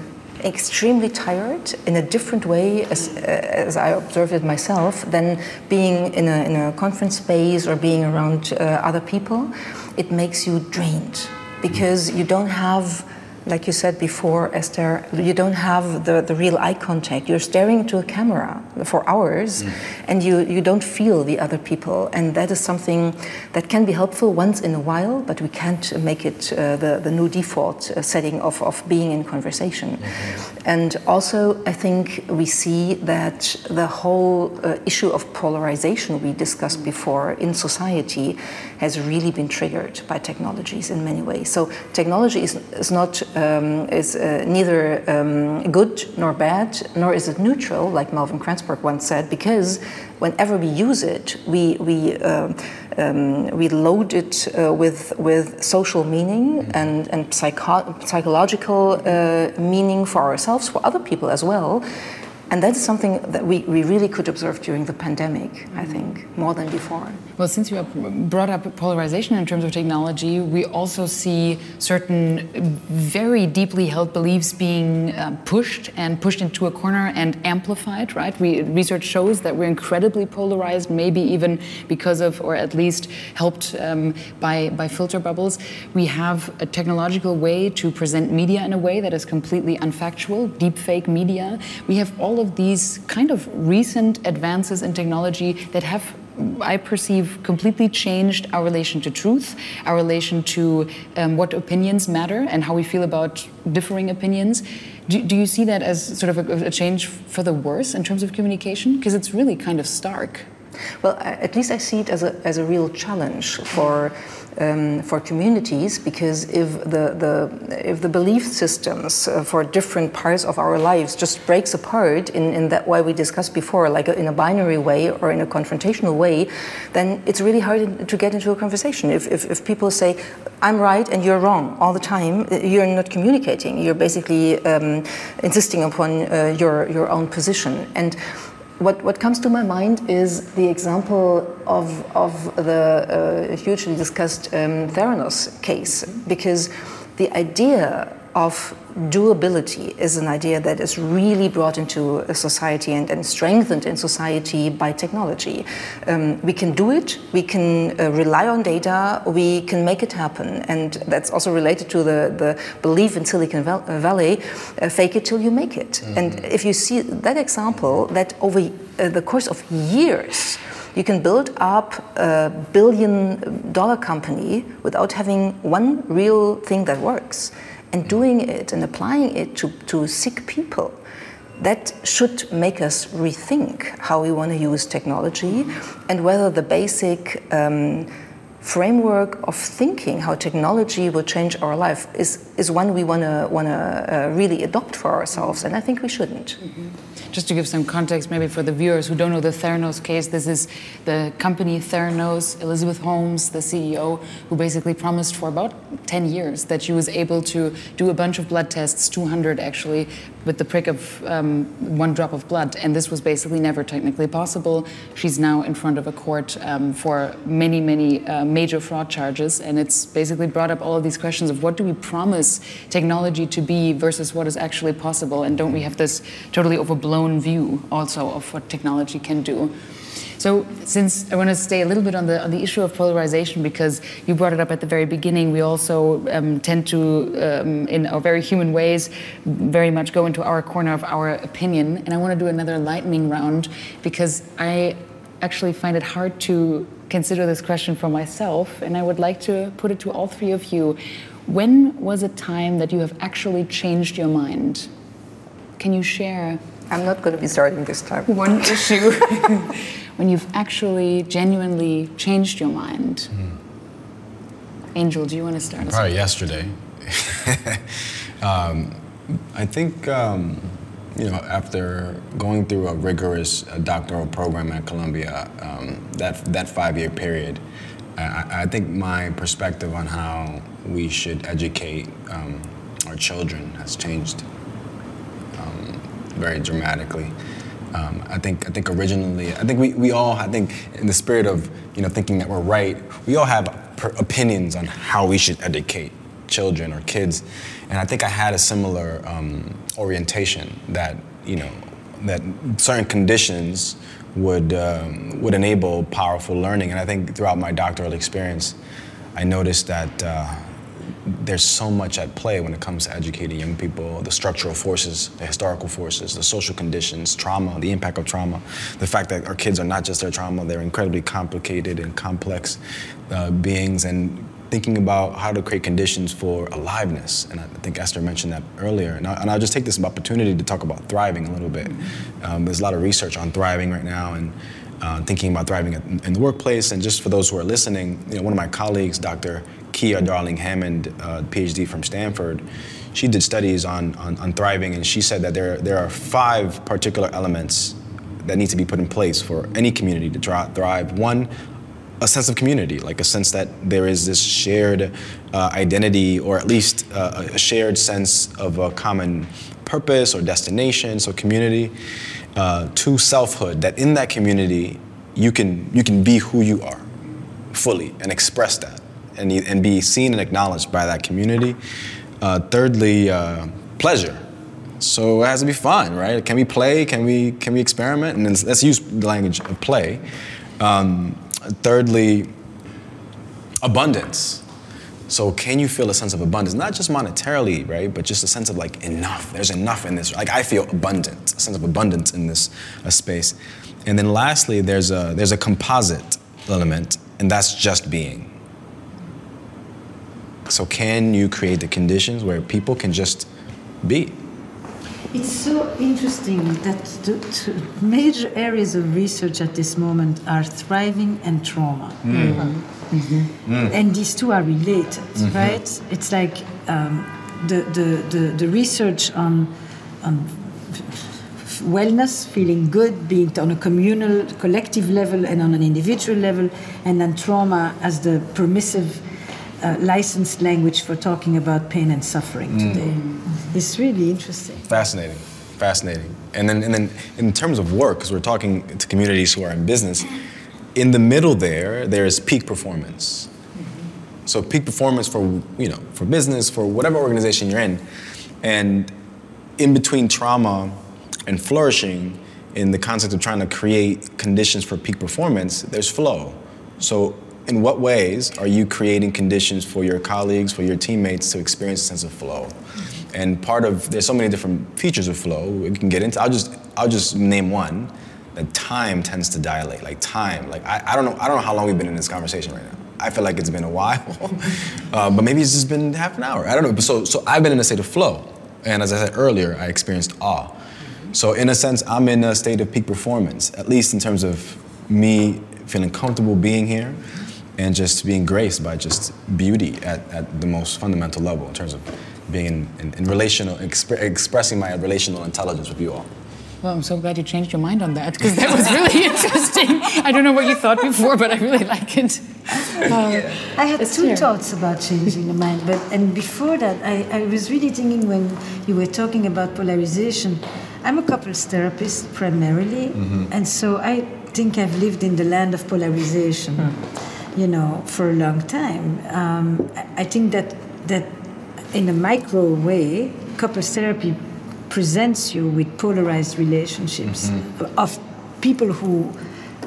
[SPEAKER 5] extremely tired in a different way as, uh, as I observed it myself than being in a, in a conference space or being around uh, other people. It makes you drained because you don't have like you said before, Esther, you don't have the, the real eye contact. You're staring into a camera for hours mm. and you, you don't feel the other people. And that is something that can be helpful once in a while, but we can't make it uh, the, the new default uh, setting of, of being in conversation. Mm-hmm. And also, I think we see that the whole uh, issue of polarization we discussed before in society has really been triggered by technologies in many ways. So, technology is, is not um, is uh, neither um, good nor bad, nor is it neutral, like Melvin Kranzberg once said, because whenever we use it, we, we, uh, um, we load it uh, with, with social meaning and, and psycho psychological uh, meaning for ourselves, for other people as well. And that is something that we, we really could observe during the pandemic, I think, more than before.
[SPEAKER 2] Well, since you have brought up polarization in terms of technology, we also see certain very deeply held beliefs being uh, pushed and pushed into a corner and amplified, right? We, research shows that we're incredibly polarized, maybe even because of, or at least helped um, by, by filter bubbles. We have a technological way to present media in a way that is completely unfactual, deepfake media. We have all all of these kind of recent advances in technology that have I perceive completely changed our relation to truth, our relation to um, what opinions matter, and how we feel about differing opinions. Do, do you see that as sort of a, a change for the worse in terms of communication? Because it's really kind of stark.
[SPEAKER 5] Well, at least I see it as a, as a real challenge for um, for communities because if the, the, if the belief systems uh, for different parts of our lives just breaks apart in, in that way we discussed before, like in a binary way or in a confrontational way, then it's really hard to get into a conversation. If, if, if people say, I'm right and you're wrong all the time, uh, you're not communicating. You're basically um, insisting upon uh, your, your own position. And what, what comes to my mind is the example of, of the uh, hugely discussed um, Theranos case, because the idea of doability is an idea that is really brought into a society and, and strengthened in society by technology. Um, we can do it, we can uh, rely on data, we can make it happen. And that's also related to the, the belief in Silicon Valley uh, fake it till you make it. Mm -hmm. And if you see that example, that over uh, the course of years, you can build up a billion dollar company without having one real thing that works and doing it and applying it to, to sick people. That should make us rethink how we want to use technology and whether the basic um, framework of thinking how technology will change our life is, is one we want to want to uh, really adopt for ourselves, and I think we shouldn't. Mm -hmm.
[SPEAKER 2] Just to give some context, maybe for the viewers who don't know the Theranos case, this is the company Theranos, Elizabeth Holmes, the CEO, who basically promised for about 10 years that she was able to do a bunch of blood tests, 200 actually, with the prick of um, one drop of blood. And this was basically never technically possible. She's now in front of a court um, for many, many uh, major fraud charges. And it's basically brought up all of these questions of what do we promise technology to be versus what is actually possible? And don't we have this totally overblown view also of what technology can do? So, since I want to stay a little bit on the on the issue of polarization, because you brought it up at the very beginning, we also um, tend to, um, in our very human ways, very much go into our corner of our opinion. And I want to do another lightning round because I actually find it hard to consider this question for myself, and I would like to put it to all three of you. When was a time that you have actually changed your mind? Can you share?
[SPEAKER 5] I'm not going to be starting this time.
[SPEAKER 2] One issue. (laughs) when you've actually genuinely changed your mind? Mm. Angel, do you want to start?
[SPEAKER 3] Probably yesterday. (laughs) um, I think, um, you know, after going through a rigorous uh, doctoral program at Columbia, um, that, that five year period, I, I, think my perspective on how we should educate um, our children has changed um, very dramatically. Um, I think I think originally I think we, we all I think in the spirit of you know thinking that we're right we all have opinions on how we should educate children or kids. And I think I had a similar um, orientation that you know that certain conditions would um, would enable powerful learning. And I think throughout my doctoral experience I noticed that uh, there's so much at play when it comes to educating young people the structural forces, the historical forces, the social conditions, trauma, the impact of trauma, the fact that our kids are not just their trauma, they're incredibly complicated and complex uh, beings, and thinking about how to create conditions for aliveness. And I think Esther mentioned that earlier. And, I, will just take this opportunity to talk about thriving a little bit. Um, there's a lot of research on thriving right now. and uh, thinking about thriving in the workplace. And just for those who are listening, you know, one of my colleagues, Dr. Kia Darling Hammond, uh, PhD from Stanford, she did studies on, on, on, thriving, and she said that there, there are five particular elements that need to be put in place for any community to thrive. One, a sense of community, like a sense that there is this shared uh, identity, or at least uh, a shared sense of a common purpose or destination, so community. Uh, to selfhood, that in that community, you can, you can be who you are fully and express that and, and be seen and acknowledged by that community. Uh, thirdly, uh, pleasure. So it has to be fun, right? Can we play? Can we can we experiment? And let's use the language of play. Um, thirdly, abundance. So can you feel a sense of abundance, not just monetarily, right, but just a sense of like enough. There's enough in this. Like I feel abundant, a sense of abundance in this uh, space. And then lastly, there's a there's a composite element, and that's just being. So, can you create the conditions where people can just be?
[SPEAKER 4] It's so interesting that the major areas of research at this moment are thriving and trauma. Mm. Mm-hmm. Mm. And these two are related, mm-hmm. right? It's like um, the, the, the, the, research on, on wellness, feeling good, being on a communal, collective level and on an individual level, and then trauma as the permissive uh, licensed language for talking about pain and suffering mm. today. Mm. It's really interesting.
[SPEAKER 3] Fascinating, fascinating. And then, and then in terms of work, because we're talking to communities who are in business, in the middle there, there is peak performance. So peak performance for you know for business for whatever organization you're in, and in between trauma and flourishing, in the concept of trying to create conditions for peak performance, there's flow. So in what ways are you creating conditions for your colleagues, for your teammates to experience a sense of flow? And part of there's so many different features of flow we can get into. I'll just I'll just name one. That time tends to dilate. Like time. Like I, I don't know I don't know how long we've been in this conversation right now. I feel like it's been a while, (laughs) uh, but maybe it's just been half an hour. I don't know. But so so I've been in a state of flow, and as I said earlier, I experienced awe. So in a sense, I'm in a state of peak performance, at least in terms of me feeling comfortable being here and just being graced by just beauty at, at the most fundamental level in terms of being in, in, in relational, exp- expressing my relational intelligence with you all.
[SPEAKER 2] Well, I'm so glad you changed your mind on that because that was really (laughs) interesting. I don't know what you thought before, but I really like it.
[SPEAKER 4] Uh, I had two clear. thoughts about changing the mind, but and before that, I, I was really thinking when you were talking about polarization. I'm a couples therapist primarily, mm-hmm. and so I think I've lived in the land of polarization. Mm you know, for a long time. Um, I think that that in a micro way, couples therapy presents you with polarized relationships mm-hmm. of people who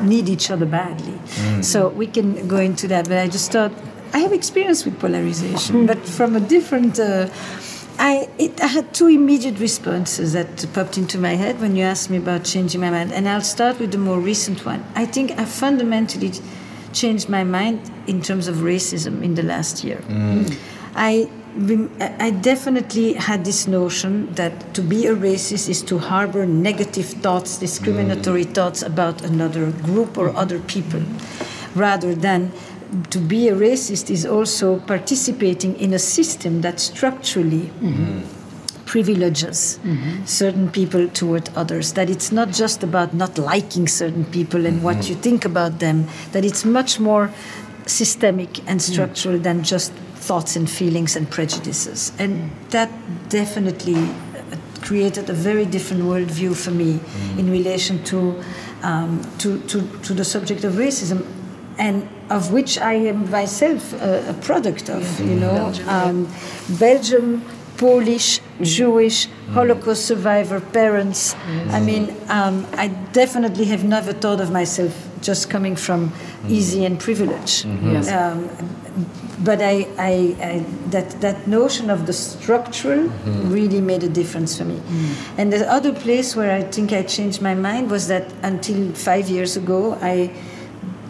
[SPEAKER 4] need each other badly. Mm-hmm. So we can go into that, but I just thought I have experience with polarization, mm-hmm. but from a different. Uh, I, it, I had two immediate responses that popped into my head when you asked me about changing my mind, and I'll start with the more recent one. I think I fundamentally changed my mind in terms of racism in the last year. Mm. I I definitely had this notion that to be a racist is to harbor negative thoughts, discriminatory mm. thoughts about another group or other people, rather than to be a racist is also participating in a system that structurally mm-hmm privileges mm-hmm. certain people toward others. That it's not just about not liking certain people and mm-hmm. what you think about them, that it's much more systemic and structural mm. than just thoughts and feelings and prejudices. And that definitely uh, created a very different worldview for me mm. in relation to, um, to, to, to the subject of racism and of which I am myself a, a product of, you know. Belgium, um, Belgium Polish, Jewish, Holocaust survivor parents. I mean, um, I definitely have never thought of myself just coming from easy and privilege.
[SPEAKER 2] Mm-hmm. Yes.
[SPEAKER 4] Um, but I, I, I, that, that notion of the structural mm-hmm. really made a difference for me. Mm. And the other place where I think I changed my mind was that until five years ago, I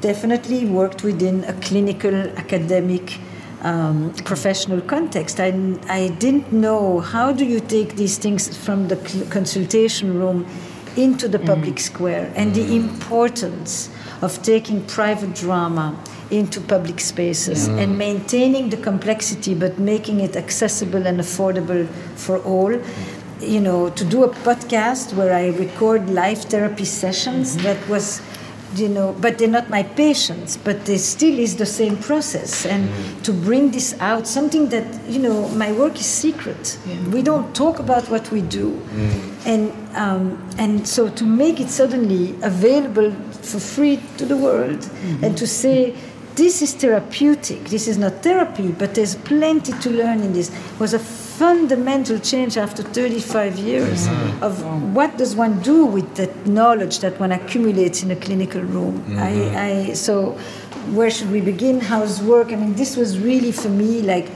[SPEAKER 4] definitely worked within a clinical academic um, professional context. I, I didn't know how do you take these things from the consultation room into the public mm. square and the importance of taking private drama into public spaces and maintaining the complexity but making it accessible and affordable for all you know to do a podcast where i record live therapy sessions mm-hmm. that was you know, but they're not my patients, but they still is the same process. And mm. to bring this out, something that, you know, my work is secret. Yeah. We don't talk about what we do. Mm. And, um, and so to make it suddenly available for free to the world mm-hmm. and to say, this is therapeutic, this is not therapy, but there's plenty to learn in this, was a fundamental change after 35 years mm-hmm. of what does one do with that knowledge that one accumulates in a clinical room. Mm-hmm. I, I, so where should we begin? How's work? I mean, this was really for me like,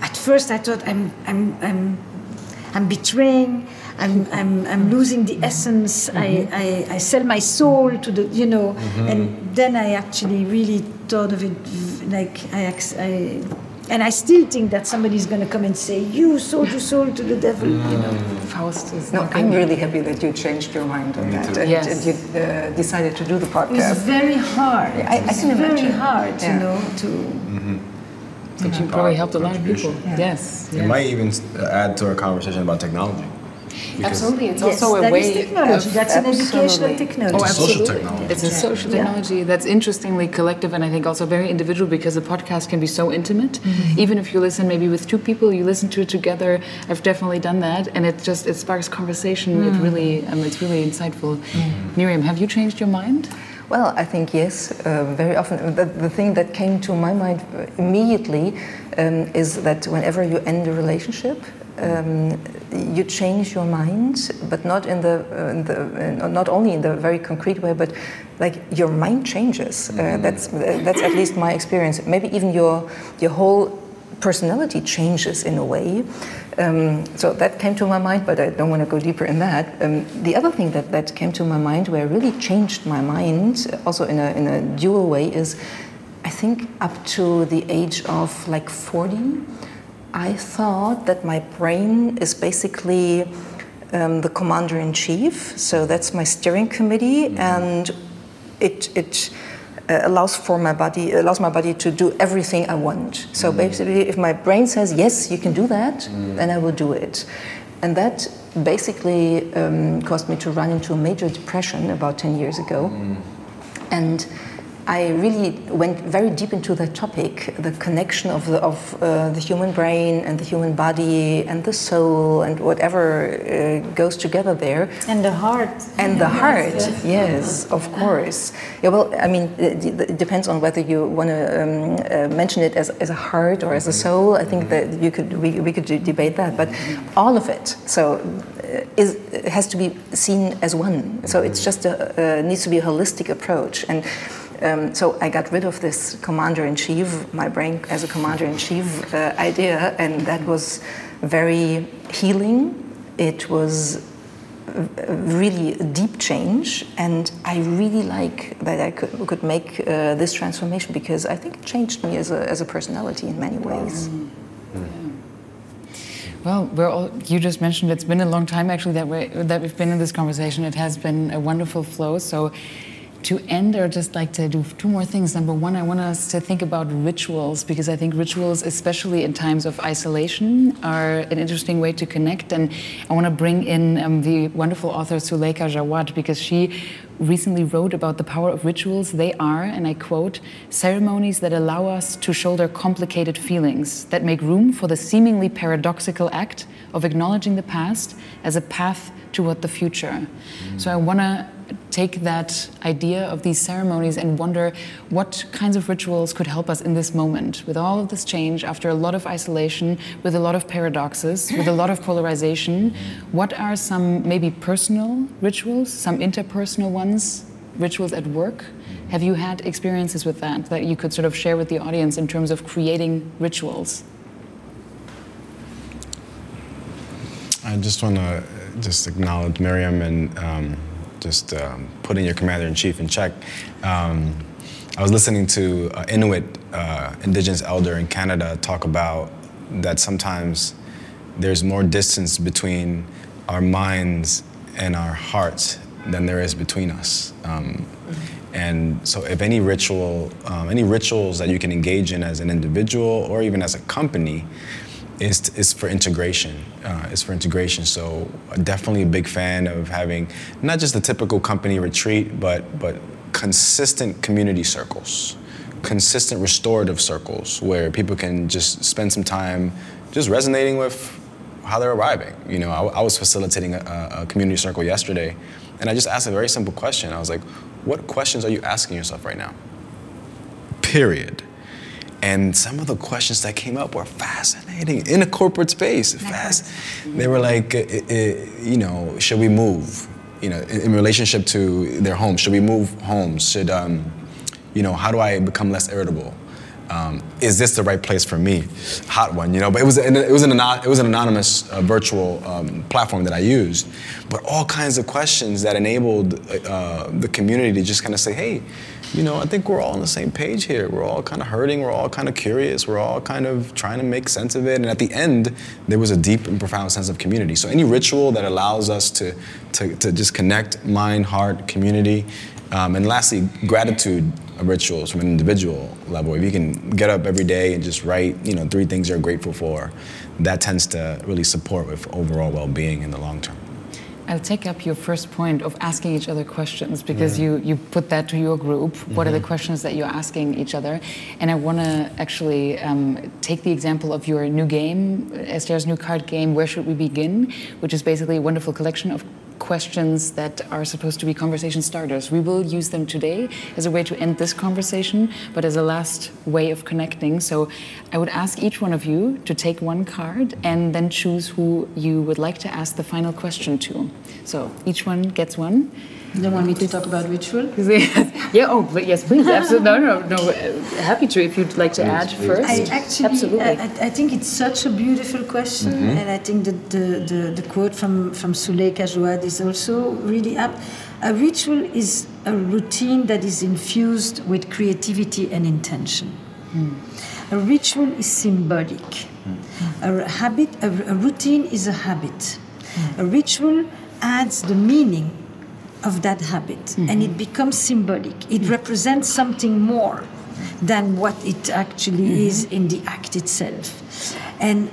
[SPEAKER 4] at first I thought I'm, I'm, I'm, I'm betraying. I'm, I'm, I'm losing the essence. Mm-hmm. I, I, I, sell my soul to the, you know, mm-hmm. and then I actually really thought of it like I, I and I still think that somebody's going to come and say, "You sold your soul to the devil." Mm. You know,
[SPEAKER 5] mm. Faust is. No, I'm really happy that you changed your mind on that and,
[SPEAKER 2] yes.
[SPEAKER 5] and you uh, decided to do the podcast.
[SPEAKER 4] It's very hard.
[SPEAKER 5] Yeah, I, I
[SPEAKER 4] it's
[SPEAKER 5] can
[SPEAKER 4] very
[SPEAKER 5] imagine.
[SPEAKER 4] hard,
[SPEAKER 5] yeah.
[SPEAKER 4] you know, to. Mm-hmm.
[SPEAKER 2] But you probably helped a lot of people.
[SPEAKER 3] Yeah.
[SPEAKER 2] Yes.
[SPEAKER 3] It might even add to our conversation about technology.
[SPEAKER 2] Absolutely, it's
[SPEAKER 4] yes,
[SPEAKER 2] also a
[SPEAKER 4] that
[SPEAKER 2] way.
[SPEAKER 4] Is technology.
[SPEAKER 2] Of,
[SPEAKER 4] that's an educational technology.
[SPEAKER 2] Oh,
[SPEAKER 3] absolutely. Social technology.
[SPEAKER 2] It's a social technology that's interestingly collective and I think also very individual because a podcast can be so intimate. Mm-hmm. Even if you listen maybe with two people, you listen to it together. I've definitely done that, and it just it sparks conversation. Mm. It really um, it's really insightful. Mm. Miriam, have you changed your mind?
[SPEAKER 5] Well, I think yes, uh, very often. The, the, thing that came to my mind immediately um, is that whenever you end a relationship, um, you change your mind, but not in the, uh, in the uh, not only in the very concrete way, but like your mind changes. Uh, mm-hmm. that's that's at least my experience. Maybe even your your whole personality changes in a way. Um, so that came to my mind, but I don't want to go deeper in that. Um, the other thing that, that came to my mind, where I really changed my mind, also in a, in a dual way, is I think up to the age of like 40, I thought that my brain is basically um, the commander in chief. So that's my steering committee, mm-hmm. and it, it uh, allows for my body allows my body to do everything I want. So mm. basically, if my brain says yes, you can do that, mm. then I will do it, and that basically um, caused me to run into a major depression about ten years ago, mm. and I really went very deep into that topic the connection of the, of, uh, the human brain and the human body and the soul and whatever uh, goes together there.
[SPEAKER 4] And the heart.
[SPEAKER 5] And the heart, yes, yes of course. Yeah, well, I mean, it, it depends on whether you want to um, uh, mention it as, as a heart or as a soul. I think that you could, we, we could debate that, but all of it. So uh, is, has to be seen as one. So it's just a, needs to be a holistic approach. And um, so I got rid of this commander in chief, my brain as a commander in chief uh, idea, and that was very healing. It was really a deep change, and I really like that I could, could make uh, this transformation because I think it changed me as a, as a personality in many ways. Mm.
[SPEAKER 2] Well, all, you just mentioned it's been a long time actually that, we, that we've been in this conversation. It has been a wonderful flow. So to end, I'd just like to do two more things. Number one, I want us to think about rituals because I think rituals, especially in times of isolation, are an interesting way to connect. And I want to bring in um, the wonderful author Suleika Jaouad because she recently wrote about the power of rituals. They are, and I quote, ceremonies that allow us to shoulder complicated feelings, that make room for the seemingly paradoxical act of acknowledging the past as a path toward the future. Mm. So I want to take that idea of these ceremonies and wonder what kinds of rituals could help us in this moment with all of this change after a lot of isolation with a lot of paradoxes with a lot of polarization. What are some maybe personal rituals some interpersonal ones rituals at work? Have you had experiences with that that you could sort of share with the audience in terms of creating rituals?
[SPEAKER 3] I just want to just acknowledge Miriam and um, just um, putting your commander in chief in check. Um, I was listening to uh, Inuit uh, indigenous elder in Canada talk about that sometimes there's more distance between our minds and our hearts than there is between us. Um, and so, if any ritual, um, any rituals that you can engage in as an individual or even as a company, is, is for integration. Uh, is for integration. So definitely a big fan of having not just the typical company retreat, but but consistent community circles, consistent restorative circles where people can just spend some time just resonating with how they're arriving. You know, I, I was facilitating a, a community circle yesterday, and I just asked a very simple question. I was like, "What questions are you asking yourself right now?" Period and some of the questions that came up were fascinating in a corporate space. Fast. They were like, you know, should we move? You know, in, in, relationship to their home, should we move homes? Should, um, you know, how do I become less irritable? Um, is this the right place for me? Hot one, you know. But it was an, it was an it was an anonymous uh, virtual um, platform that I used, but all kinds of questions that enabled uh, the community to just kind of say, hey, you know, I think we're all on the same page here. We're all kind of hurting. We're all kind of curious. We're all kind of trying to make sense of it. And at the end, there was a deep and profound sense of community. So any ritual that allows us to, to, to just connect mind, heart, community, um, and lastly, gratitude rituals from an individual level. If you can get up every day and just write, you know, three things you're grateful for, that tends to really support with overall well-being in the long term.
[SPEAKER 2] I'll take up your first point of asking each other questions because yeah. you, you put that to your group. Mm-hmm. What are the mm-hmm. questions that you're asking each other? And I want to actually um, take the example of your new game, Esther's new card game, Where Should We Begin? which is basically a wonderful collection of questions that are supposed to be conversation starters. We will use them today as a way to end this conversation, but as a last way of connecting. So I would ask each one of you to take one card and then choose who you would like to ask the final question to. So each one gets one.
[SPEAKER 4] You don't want me to talk about ritual? (laughs)
[SPEAKER 2] yeah, oh, but yes, please, absolutely. No, no, no, uh, happy to if you'd like to add first.
[SPEAKER 4] I actually,
[SPEAKER 2] absolutely.
[SPEAKER 4] I, I think it's such a beautiful question, mm-hmm. and I think that the, the, the quote from, from Suleika Jaouad is also really up. A ritual is a routine that is infused with creativity and intention. Hmm. A ritual is symbolic. Hmm. A habit, a, a routine is a habit. Hmm. A ritual adds the meaning of that habit and mm-hmm. it becomes symbolic. It mm-hmm. represents something more than what it actually mm-hmm. is in the act itself. And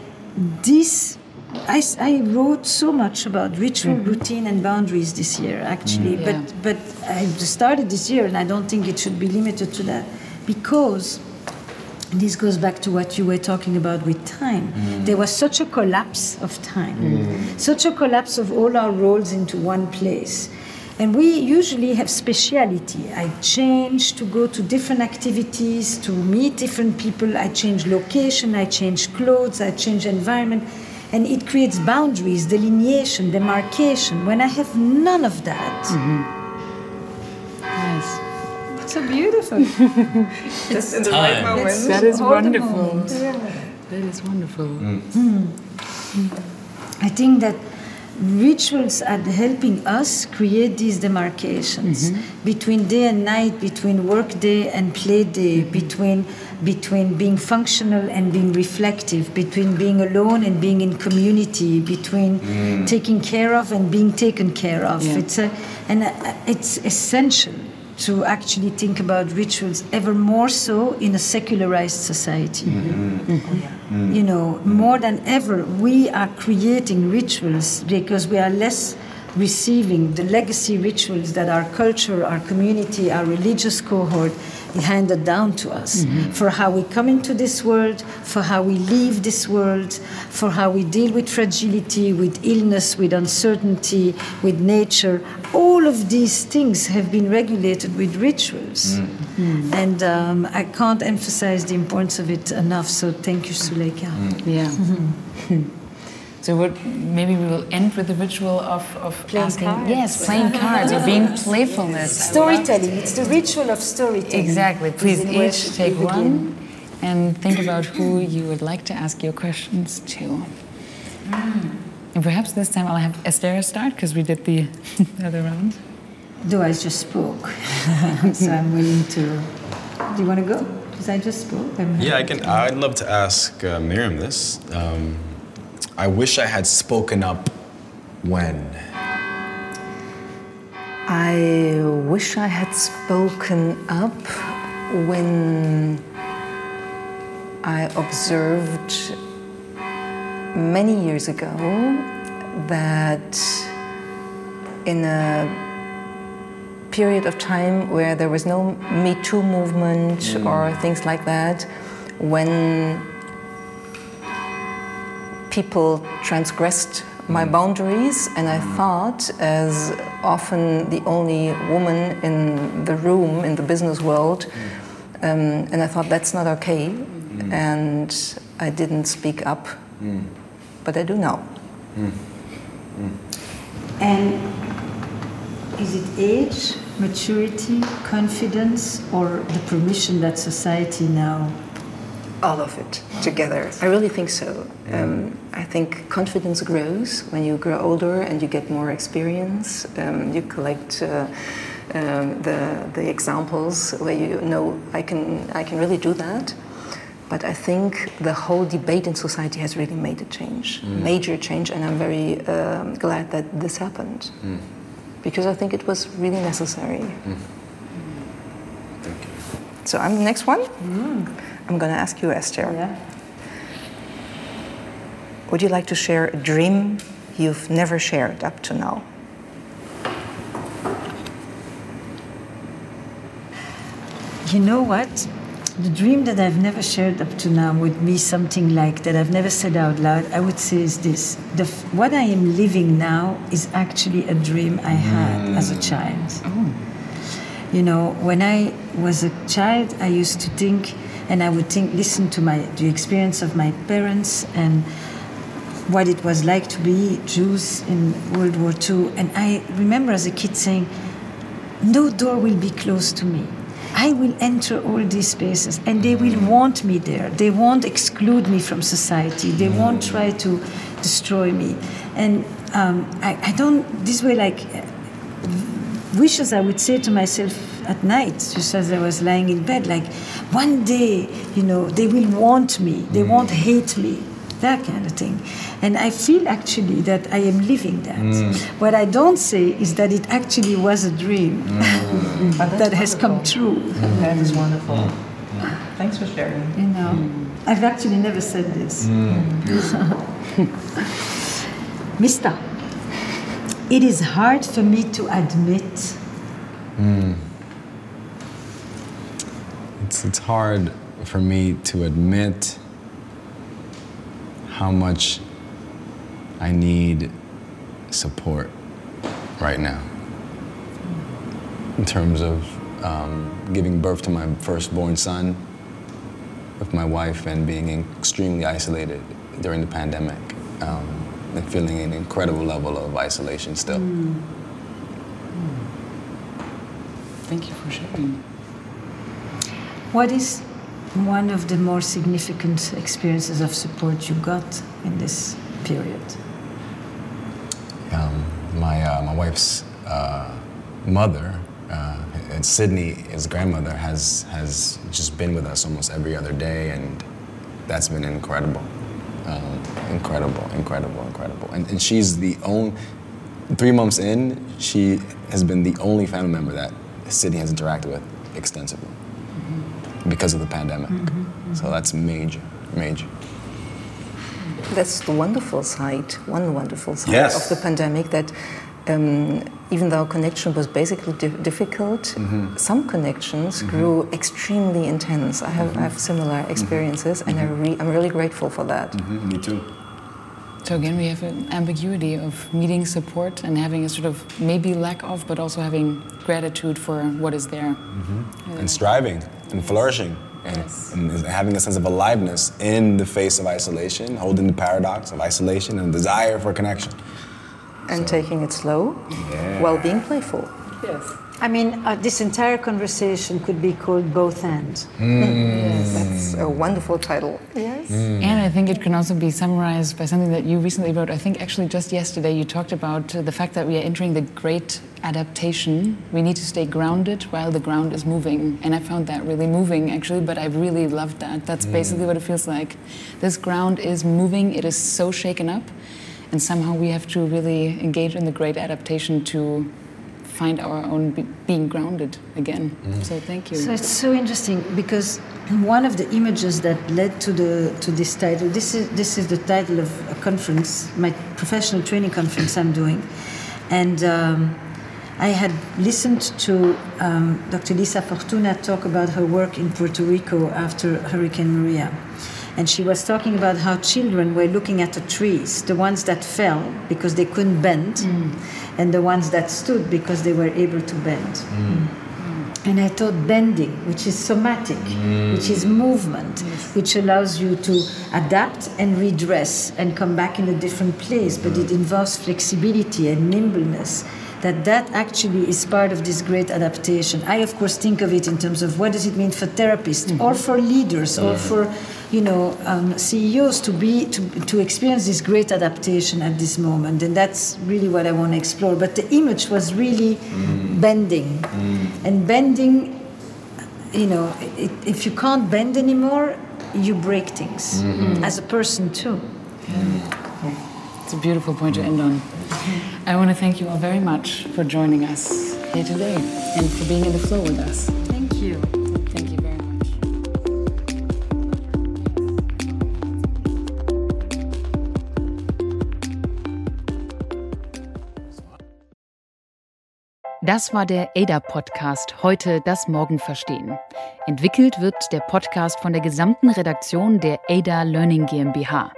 [SPEAKER 4] this, I wrote so much about ritual, routine, and boundaries this year, actually. But, but I started this year and I don't think it should be limited to that because this goes back to what you were talking about with time. There was such a collapse of time, such a collapse of all our roles into one place. And we usually have speciality. I change to go to different activities, to meet different people. I change location, I change clothes, I change environment. And it creates boundaries, delineation, demarcation. When I have none of that, mm-hmm.
[SPEAKER 2] Nice.
[SPEAKER 4] it's so beautiful. (laughs)
[SPEAKER 5] Just in the right
[SPEAKER 6] Time.
[SPEAKER 5] moment.
[SPEAKER 2] That is
[SPEAKER 4] All the
[SPEAKER 2] wonderful.
[SPEAKER 4] moments.
[SPEAKER 2] That is wonderful.
[SPEAKER 4] I think that rituals are helping us create these demarcations mm-hmm. between day and night, between work day and play day, mm-hmm. between between being functional and being reflective, between being alone and being in community, between mm. taking care of and being taken care of.
[SPEAKER 2] Yeah.
[SPEAKER 4] It's a, and uh, it's essential to actually think about rituals ever more so in a secularized society. Mm-hmm. Oh, mm-hmm. You know, more than ever, we are creating rituals because we are less receiving the legacy rituals that our culture, our community, our religious cohort handed down to us mm-hmm. for how we come into this world, for how we leave this world, for how we deal with fragility, with illness, with uncertainty, with nature. All of these things have been regulated with rituals. Mm. Mm. And um, I can't emphasize the importance of it enough. So thank you, Suleika. Mm.
[SPEAKER 2] Yeah. Mm-hmm. (laughs) so what, maybe we will end with the ritual of, of
[SPEAKER 4] Playing
[SPEAKER 2] asking,
[SPEAKER 4] cards.
[SPEAKER 2] yes, playing (laughs) cards or being playfulness. I
[SPEAKER 4] Storytelling. It's the ritual of storytelling.
[SPEAKER 2] Exactly. Please
[SPEAKER 4] Is in where
[SPEAKER 2] each take one and think about who you would like to ask your questions to. And perhaps this time I'll have Esther start because we did the (laughs) other round.
[SPEAKER 4] Though I just spoke, (laughs) so I'm willing to. Do you want to go? Because I just spoke. I'm
[SPEAKER 3] Yeah, I can. I'd love to ask uh, Miriam this. Um, I wish I had spoken up when.
[SPEAKER 5] I wish I had spoken up when I observed many years ago that in a period of time where there was no Me Too movement hmm. or things like that, when people transgressed my mm. boundaries, and I mm. thought, as often the only woman in the room in the business world, mm. um, and I thought that's not okay, and I didn't speak up, but I do now.
[SPEAKER 4] And is it age, maturity, confidence, or the permission that society now?
[SPEAKER 5] All of it together. I really think so. Um, I think confidence grows when you grow older and you get more experience. Um, you collect uh, um, the, the examples where you know I can, I can really do that. But I think the whole debate in society has really made a change, major change, and I'm very um, glad that this happened. Because I think it was really necessary.
[SPEAKER 3] Thank you.
[SPEAKER 5] So I'm the next one. I'm going to ask you, Esther.
[SPEAKER 4] Yeah.
[SPEAKER 5] Would you like to share a dream you've never shared up to now?
[SPEAKER 4] You know what? the dream that I've never shared up to now would be something like that I've never said out loud. I would say is this: the, what I am living now is actually a dream I had mm. as a child. Oh. You know, when I was a child, I used to think, and I would think, listen to my the experience of my parents and what it was like to be Jews in World War II. And I remember as a kid saying, no door will be closed to me. I will enter all these spaces and they will want me there. They won't exclude me from society. They won't try to destroy me. And um, I, I, don't, this way, like, wishes I would say to myself at night, just as I was lying in bed, like, one day, you know, they will want me. They won't hate me that kind of thing. And I feel actually that I am living that. Mm. What I don't say is that it actually was a dream mm. (laughs) that has come true.
[SPEAKER 5] Mm. That is wonderful. Mm. Thanks for sharing.
[SPEAKER 4] You know, mm. I've actually never said this.
[SPEAKER 3] Mm. (laughs)
[SPEAKER 4] Mister, it is hard for me to admit.
[SPEAKER 3] It's, it's hard for me to admit how much I need support right now in terms of um, giving birth to my firstborn son with my wife and being extremely isolated during the pandemic um, and feeling an incredible level of isolation still. Mm.
[SPEAKER 2] Thank you for sharing.
[SPEAKER 4] What is one of the more significant experiences of support you got in this period?
[SPEAKER 3] Um, my, uh, my wife's uh, mother, uh, and Sydney, his grandmother, has, has just been with us almost every other day, and that's been incredible. Um, incredible, incredible, incredible. And, and she's the only, three months in, she has been the only family member that Sydney has interacted with extensively because of the pandemic. Mm -hmm. So that's major, major.
[SPEAKER 5] That's the wonderful side, one wonderful side
[SPEAKER 3] yes.
[SPEAKER 5] of the pandemic that um, even though connection was basically di difficult, mm -hmm. some connections mm -hmm. grew extremely intense. I have, I have similar mm-hmm. experiences, and I mm-hmm. re I'm really grateful for that.
[SPEAKER 3] Mm-hmm. Me too.
[SPEAKER 2] So again, we have an ambiguity of needing support and having a sort of maybe lack of, but also having gratitude for what is there. Mm
[SPEAKER 3] -hmm. And striving and flourishing. And, yes. and, having a sense of aliveness in the face of isolation, holding the paradox of isolation and desire for connection.
[SPEAKER 5] And so. taking it slow yeah. while being playful.
[SPEAKER 2] Yes.
[SPEAKER 4] I mean, uh, this entire conversation could be called Both Ends.
[SPEAKER 3] Mm.
[SPEAKER 5] Yes, that's a wonderful title. Yes.
[SPEAKER 2] Mm. And I think it can also be summarized by something that you recently wrote. I think actually just yesterday you talked about uh, the fact that we are entering the great adaptation. We need to stay grounded while the ground is moving. And I found that really moving actually, but I really loved that. That's mm. basically what it feels like. This ground is moving, it is so shaken up. And somehow we have to really engage in the great adaptation to find our own be being grounded again. Mm. So thank you.
[SPEAKER 4] So it's so interesting because one of the images that led to the to this title. This is this is the title of a conference, my professional training conference I'm doing, and. Um, I had listened to um, Dr. Lisa Fortuna talk about her work in Puerto Rico after Hurricane Maria. And she was talking about how children were looking at the trees, the ones that fell because they couldn't bend, mm. and the ones that stood because they were able to bend. Mm. And I thought bending, which is somatic, mm. which is movement, yes. which allows you to adapt and redress and come back in a different place, but it involves flexibility and nimbleness that that actually is part of this great adaptation. I, of course, think of it in terms of what does it mean for therapists mm-hmm. or for leaders or for you know um, CEOs to be to, to experience this great adaptation at this moment, and that's really what I want to explore. But the image was really mm. bending, mm. and bending. You know, it, if you can't bend anymore, you break things mm-hmm. as a person too.
[SPEAKER 2] Mm. It's a beautiful point to end on. I want to thank you all very much for joining us here today and for being in the flow with us.
[SPEAKER 4] Thank you.
[SPEAKER 2] Das war der ADA-Podcast Heute das Morgen verstehen. Entwickelt wird der Podcast von der gesamten Redaktion der ADA Learning GmbH.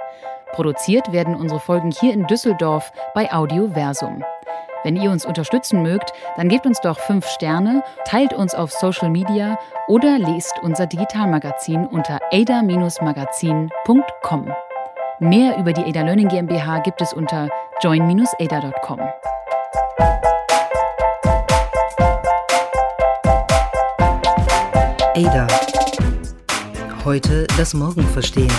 [SPEAKER 2] Produziert werden unsere Folgen hier in Düsseldorf bei Audioversum. Wenn ihr uns unterstützen mögt, dann gebt uns doch 5 Sterne, teilt uns auf Social Media oder lest unser Digitalmagazin unter ada-magazin.com. Mehr über die Ada Learning GmbH gibt es unter join-ada.com.
[SPEAKER 1] Ada. Heute das Morgen verstehen.